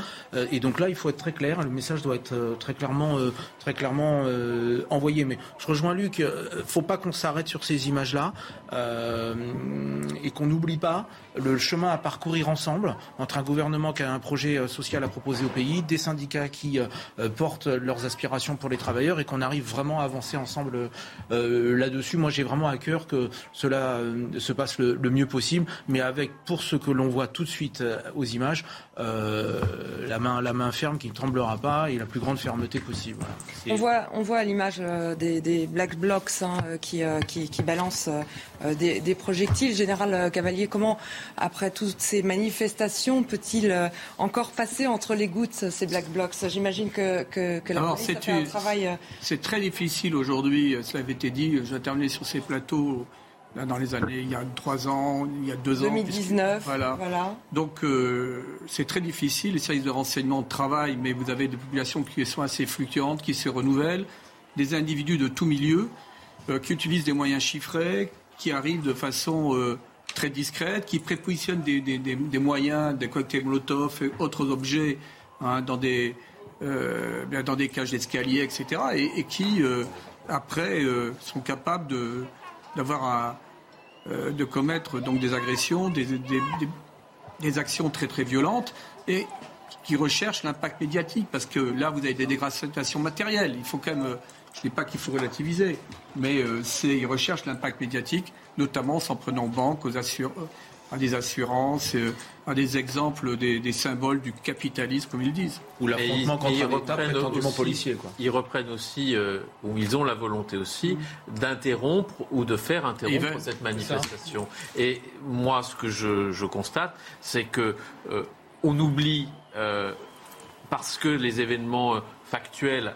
S6: et donc là, il faut être très clair. Le message doit être très clairement, très clairement envoyé. Mais je rejoins Luc. Il ne faut pas qu'on s'arrête sur ces images-là et qu'on n'oublie pas le chemin à parcourir ensemble entre un gouvernement qui a un projet social à proposer au pays, des syndicats qui portent leurs aspirations pour les travailleurs et qu'on arrive vraiment à avancer ensemble euh, là-dessus. Moi, j'ai vraiment à cœur que cela euh, se passe le, mieux possible, mais avec, pour ce que l'on voit tout de suite euh, aux images, la, main, la main ferme qui ne tremblera pas et la plus grande fermeté possible.
S1: On voit, on voit à l'image des, black blocs hein, qui, qui, balancent des, projectiles. Général Cavalier, comment, après toutes ces manifestations, peut-il encore passer entre les gouttes ces black blocs? J'imagine que, que, que la police a fait un travail
S2: c'est très difficile aujourd'hui, euh, cela avait été dit, j'ai terminé sur ces plateaux dans les années, il y a trois ans, il y a deux
S1: ans. 2019.
S2: Voilà. voilà. Donc euh, c'est très difficile, les services de renseignement travaillent, mais vous avez des populations qui sont assez fluctuantes, qui se renouvellent, des individus de tout milieu euh, qui utilisent des moyens chiffrés, qui arrivent de façon très discrète, qui prépositionnent des, des, moyens, des cocktails Molotov et autres objets hein, dans des euh, dans des cages d'escalier, etc., et, qui, euh, après, euh, sont capables de, d'avoir de commettre donc des agressions, des, actions très très violentes, et qui recherchent l'impact médiatique, parce que là, vous avez des dégradations matérielles. Il faut quand même, je ne dis pas qu'il faut relativiser, mais c'est, ils recherchent l'impact médiatique, notamment en s'en prenant banque aux assureurs à des assurances, euh, à des exemples des, symboles du capitalisme, comme ils disent.
S7: Ou l'affrontement contre un État prétendument policier. Quoi. Ils reprennent aussi, euh, ou ils ont la volonté aussi, d'interrompre ou de faire interrompre cette manifestation. Et moi, ce que je, constate, c'est que euh, on oublie, parce que les événements factuels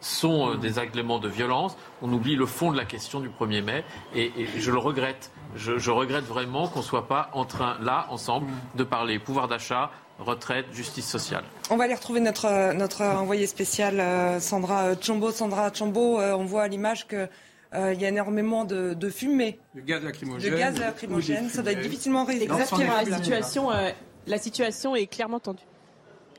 S7: sont des agréments de violence, on oublie le fond de la question du 1er mai, et je le regrette je, regrette vraiment qu'on ne soit pas en train, là, ensemble, de parler pouvoir d'achat, retraite, justice sociale.
S1: On va aller retrouver notre, notre envoyé spécial, euh, Sandra Chombo. Sandra Chombo, euh, on voit à l'image qu'il euh, y a énormément de, fumée.
S2: De gaz lacrymogène.
S1: De gaz lacrymogène. Ça doit être difficilement respirable.
S3: La situation, la situation est clairement tendue.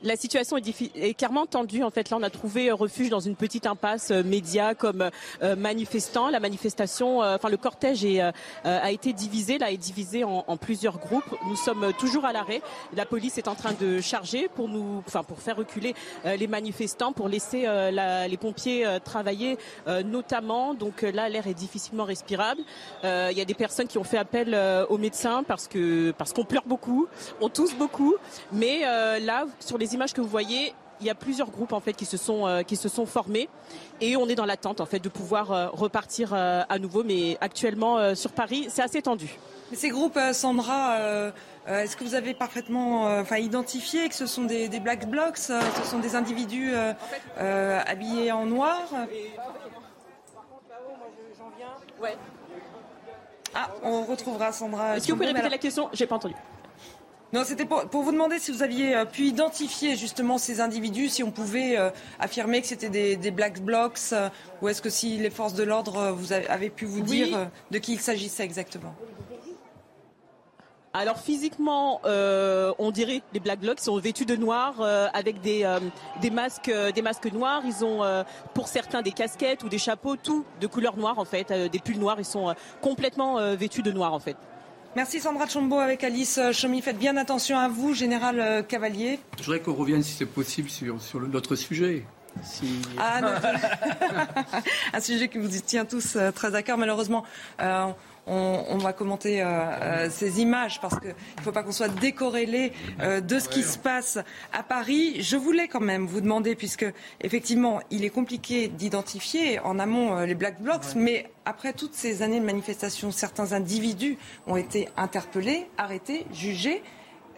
S3: La situation est, clairement tendue. En fait, là, on a trouvé refuge dans une petite impasse euh, média comme euh, manifestant. La manifestation, euh, enfin le cortège a été divisé. Là, est divisé en, plusieurs groupes. Nous sommes toujours à l'arrêt. La police est en train de charger pour nous, enfin pour faire reculer les manifestants, pour laisser les pompiers travailler, notamment. Donc là, l'air est difficilement respirable. Il y a des personnes qui ont fait appel aux médecins parce que parce qu'on pleure beaucoup, on tousse beaucoup. Mais là, sur les images que vous voyez, il y a plusieurs groupes en fait qui se sont euh, qui se sont formés et on est dans l'attente en fait de pouvoir euh, repartir euh, à nouveau. Mais actuellement sur Paris, c'est assez tendu.
S1: Ces groupes, Sandra, est-ce que vous avez parfaitement enfin, identifié que ce sont des, black blocs, ce sont des individus habillés en noir? Ah, on retrouvera Sandra.
S3: Est-ce que vous pouvez répéter la question? J'ai pas entendu.
S1: Non, c'était pour, vous demander si vous aviez euh, pu identifier justement ces individus, si on pouvait euh, affirmer que c'était des, black blocs, euh, ou est-ce que si les forces de l'ordre vous avez, pu vous dire de qui il s'agissait exactement?
S3: Alors physiquement, on dirait les Black Blocs sont vêtus de noir avec des, des masques, des masques noirs. Ils ont pour certains des casquettes ou des chapeaux, tout de couleur noire en fait, des pulls noirs. Ils sont complètement vêtus de noir en fait.
S1: Merci Sandra Chombo avec Alice Chomy. Faites bien attention à vous, Général euh, Cavalier.
S2: Je voudrais qu'on revienne, si c'est possible, sur, sur notre sujet.
S1: Ah, (laughs) un sujet qui vous tient tous euh, très à cœur, malheureusement. Euh, on, va commenter euh, euh, ces images parce qu'il ne faut pas qu'on soit décorrélé euh, de ce qui se passe à Paris. Je voulais quand même vous demander, puisque effectivement, il est compliqué d'identifier en amont les Black Blocs, mais après toutes ces années de manifestations, certains individus ont été interpellés, arrêtés, jugés.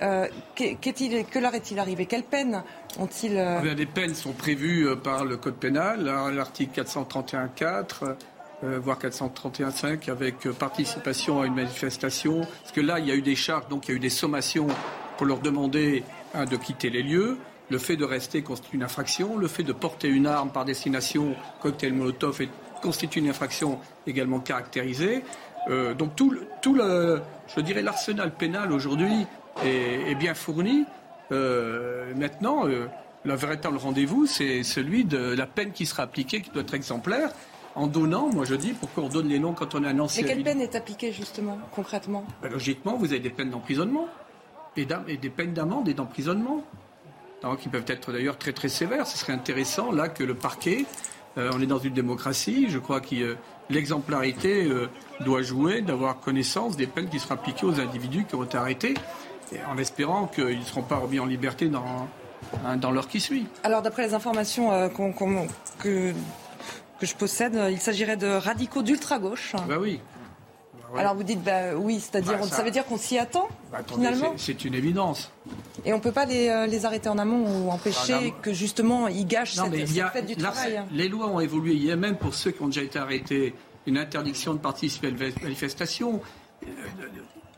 S1: que leur est-il arrivé? Quelles peines ont-ils
S2: eh Des peines sont prévues par le Code pénal, l'article 431-4 euh, voire 431.5, avec euh, participation à une manifestation. Parce que là, il y a eu des charges, donc il y a eu des sommations pour leur demander de quitter les lieux. Le fait de rester constitue une infraction. Le fait de porter une arme par destination, cocktail Molotov, est constitue une infraction également caractérisée. Euh, donc tout, tout le, je dirais l'arsenal pénal aujourd'hui est, bien fourni. Maintenant, euh, le véritable rendez-vous, c'est celui de la peine qui sera appliquée, qui doit être exemplaire. En donnant, moi je dis, pourquoi on donne les noms quand on a un ancien.
S1: Et quelle peine est appliquée justement, concrètement?
S2: Ben, Logiquement, vous avez des peines d'emprisonnement et, et, des peines d'amende et d'emprisonnement, qui peuvent être d'ailleurs très très sévères. Ce serait intéressant là que le parquet, on est dans une démocratie, je crois qu'il l'exemplarité euh, doit jouer d'avoir connaissance des peines qui seront appliquées aux individus qui ont été arrêtés, en espérant qu'ils ne seront pas remis en liberté dans, hein, dans l'heure qui suit.
S1: Alors, d'après les informations euh, que, que je possède, euh, il s'agirait de radicaux d'ultra-gauche.
S2: Bah oui.
S1: Alors vous dites bah, oui, c'est-à-dire bah, ça... veut dire qu'on s'y attend bah, finalement.
S2: C'est une évidence.
S1: Et on ne peut pas les, les, arrêter en amont ou empêcher que justement ils gâchent cette, fête du travail.
S2: Les lois ont évolué. Il y a même pour ceux qui ont déjà été arrêtés une interdiction de participer à une manifestation. Euh,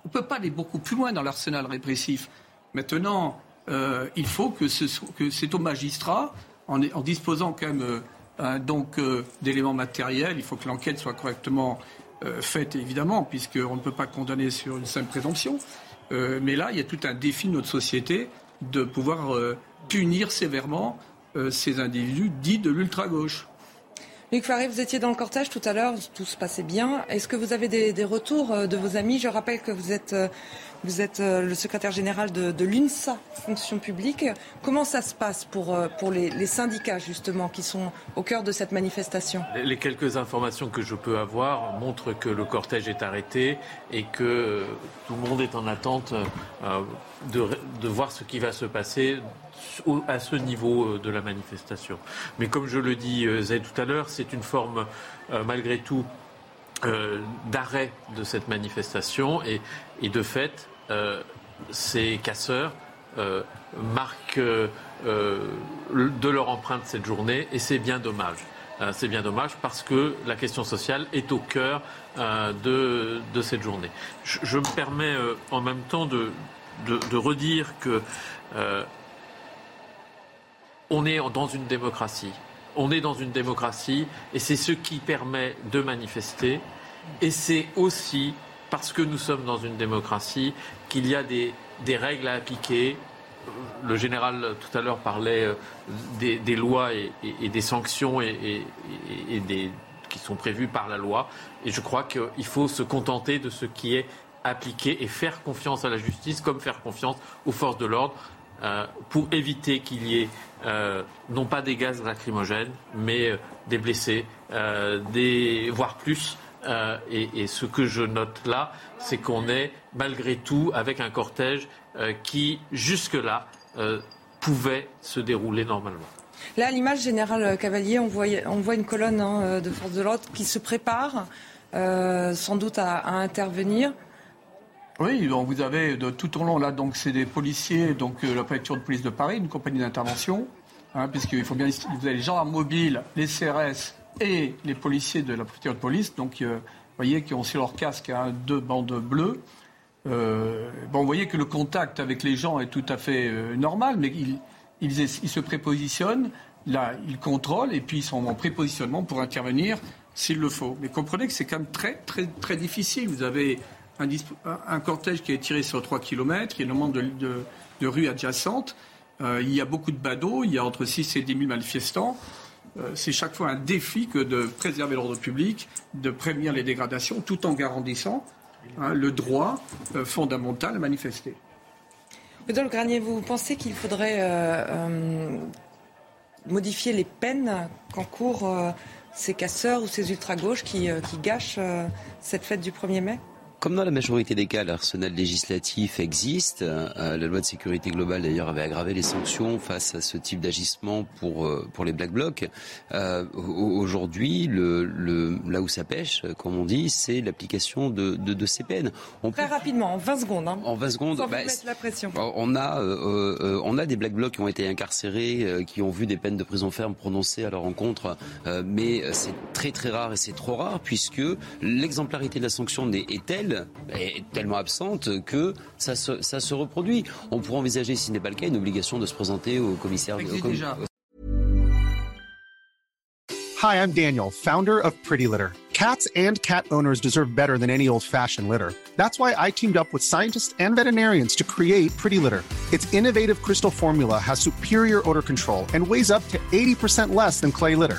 S2: on ne peut pas aller beaucoup plus loin dans l'arsenal répressif. Maintenant, euh, il faut que, c'est au magistrat, en, disposant quand même euh, donc d'éléments matériels, il faut que l'enquête soit correctement faite, évidemment, puisqu'on ne peut pas condamner sur une simple présomption. mais là, il y a tout un défi de notre société de pouvoir punir sévèrement ces individus dits de l'ultra-gauche.
S1: Luc Faré, vous étiez dans le cortège tout à l'heure, tout se passait bien. Est-ce que vous avez des, retours euh, de vos amis Je rappelle que vous êtes, euh, euh, le secrétaire général de, l'UNSA, fonction publique. Comment ça se passe pour, pour les, syndicats, justement, qui sont au cœur de cette manifestation?
S7: Les, quelques informations que je peux avoir montrent que le cortège est arrêté et que tout le monde est en attente de voir ce qui va se passer à ce niveau euh, de la manifestation. Mais comme je le dis euh, tout à l'heure, c'est une forme euh, malgré tout d'arrêt de cette manifestation et, de fait, ces casseurs marquent de leur empreinte cette journée et c'est bien dommage. c'est bien dommage parce que la question sociale est au cœur de, cette journée. Je, me permets en même temps de, de redire que on est dans une démocratie. On est dans une démocratie et c'est ce qui permet de manifester. Et c'est aussi parce que nous sommes dans une démocratie qu'il y a des, règles à appliquer. Le général tout à l'heure parlait euh, des, lois et, des sanctions qui sont prévues par la loi. Et je crois qu'il faut se contenter de ce qui est appliqué et faire confiance à la justice comme faire confiance aux forces de l'ordre. Euh, pour éviter qu'il y ait euh, non pas des gaz lacrymogènes, mais euh, des blessés, des, voire plus. Et, ce que je note là, c'est qu'on est malgré tout avec un cortège qui, jusque-là, pouvait se dérouler normalement.
S1: Là, à l'image générale Cavalier, on voit, on voit une colonne hein, de forces de l'ordre qui se prépare sans doute à intervenir.
S2: Oui, donc vous avez de, tout au long là, donc c'est des policiers, donc euh, la préfecture de police de Paris, une compagnie d'intervention, hein, puisqu'il faut bien, vous avez les gendarmes mobiles, les CRS et les policiers de la préfecture de police, donc euh, vous voyez qui ont sur leur casque hein, deux bandes bleues. Euh, bon, vous voyez que le contact avec les gens est tout à fait normal, mais ils, ils, se prépositionnent, là, ils contrôlent et puis ils sont en prépositionnement pour intervenir s'il le faut. Mais comprenez que c'est quand même très, très, très difficile. Vous avez un, cortège qui est tiré sur 3 km, il y a énormément de, de, rues adjacentes. Euh, il y a beaucoup de badauds, il y a entre 6 et 10 000 manifestants. Euh, c'est chaque fois un défi que de préserver l'ordre public, de prévenir les dégradations, tout en garantissant hein, le droit euh, fondamental à manifester.
S1: Rudolf Granier, vous pensez qu'il faudrait modifier les peines qu'encourent ces casseurs ou ces ultra-gauches qui, qui gâchent cette fête du 1er mai?
S5: Comme dans la majorité des cas, l'arsenal législatif existe. Euh, la loi de sécurité globale, d'ailleurs, avait aggravé les sanctions face à ce type d'agissement pour euh, pour les black blocs. Euh, Aujourd'hui, le, le, là où ça pêche, comme on dit, c'est l'application de, de, de, ces peines.
S1: On Très rapidement, en 20 secondes. Hein.
S5: En 20 secondes.
S1: Sans bah, la pression.
S5: On a euh, on a des black blocs qui ont été incarcérés, qui ont vu des peines de prison ferme prononcées à leur encontre, mais c'est très très rare et c'est trop rare puisque l'exemplarité de la sanction est telle est tellement absente que ça se, ça se reproduit. On pourrait envisager, si ce n'est pas le cas, une obligation de se présenter au commissaire. Au
S2: déjà.
S17: Hi, I'm Daniel, founder of Pretty Litter. Cats and cat owners deserve better than any old fashioned litter. That's why I teamed up with scientists and veterinarians to create Pretty Litter. Its innovative crystal formula has superior odor control and weighs up to 80% less than clay litter.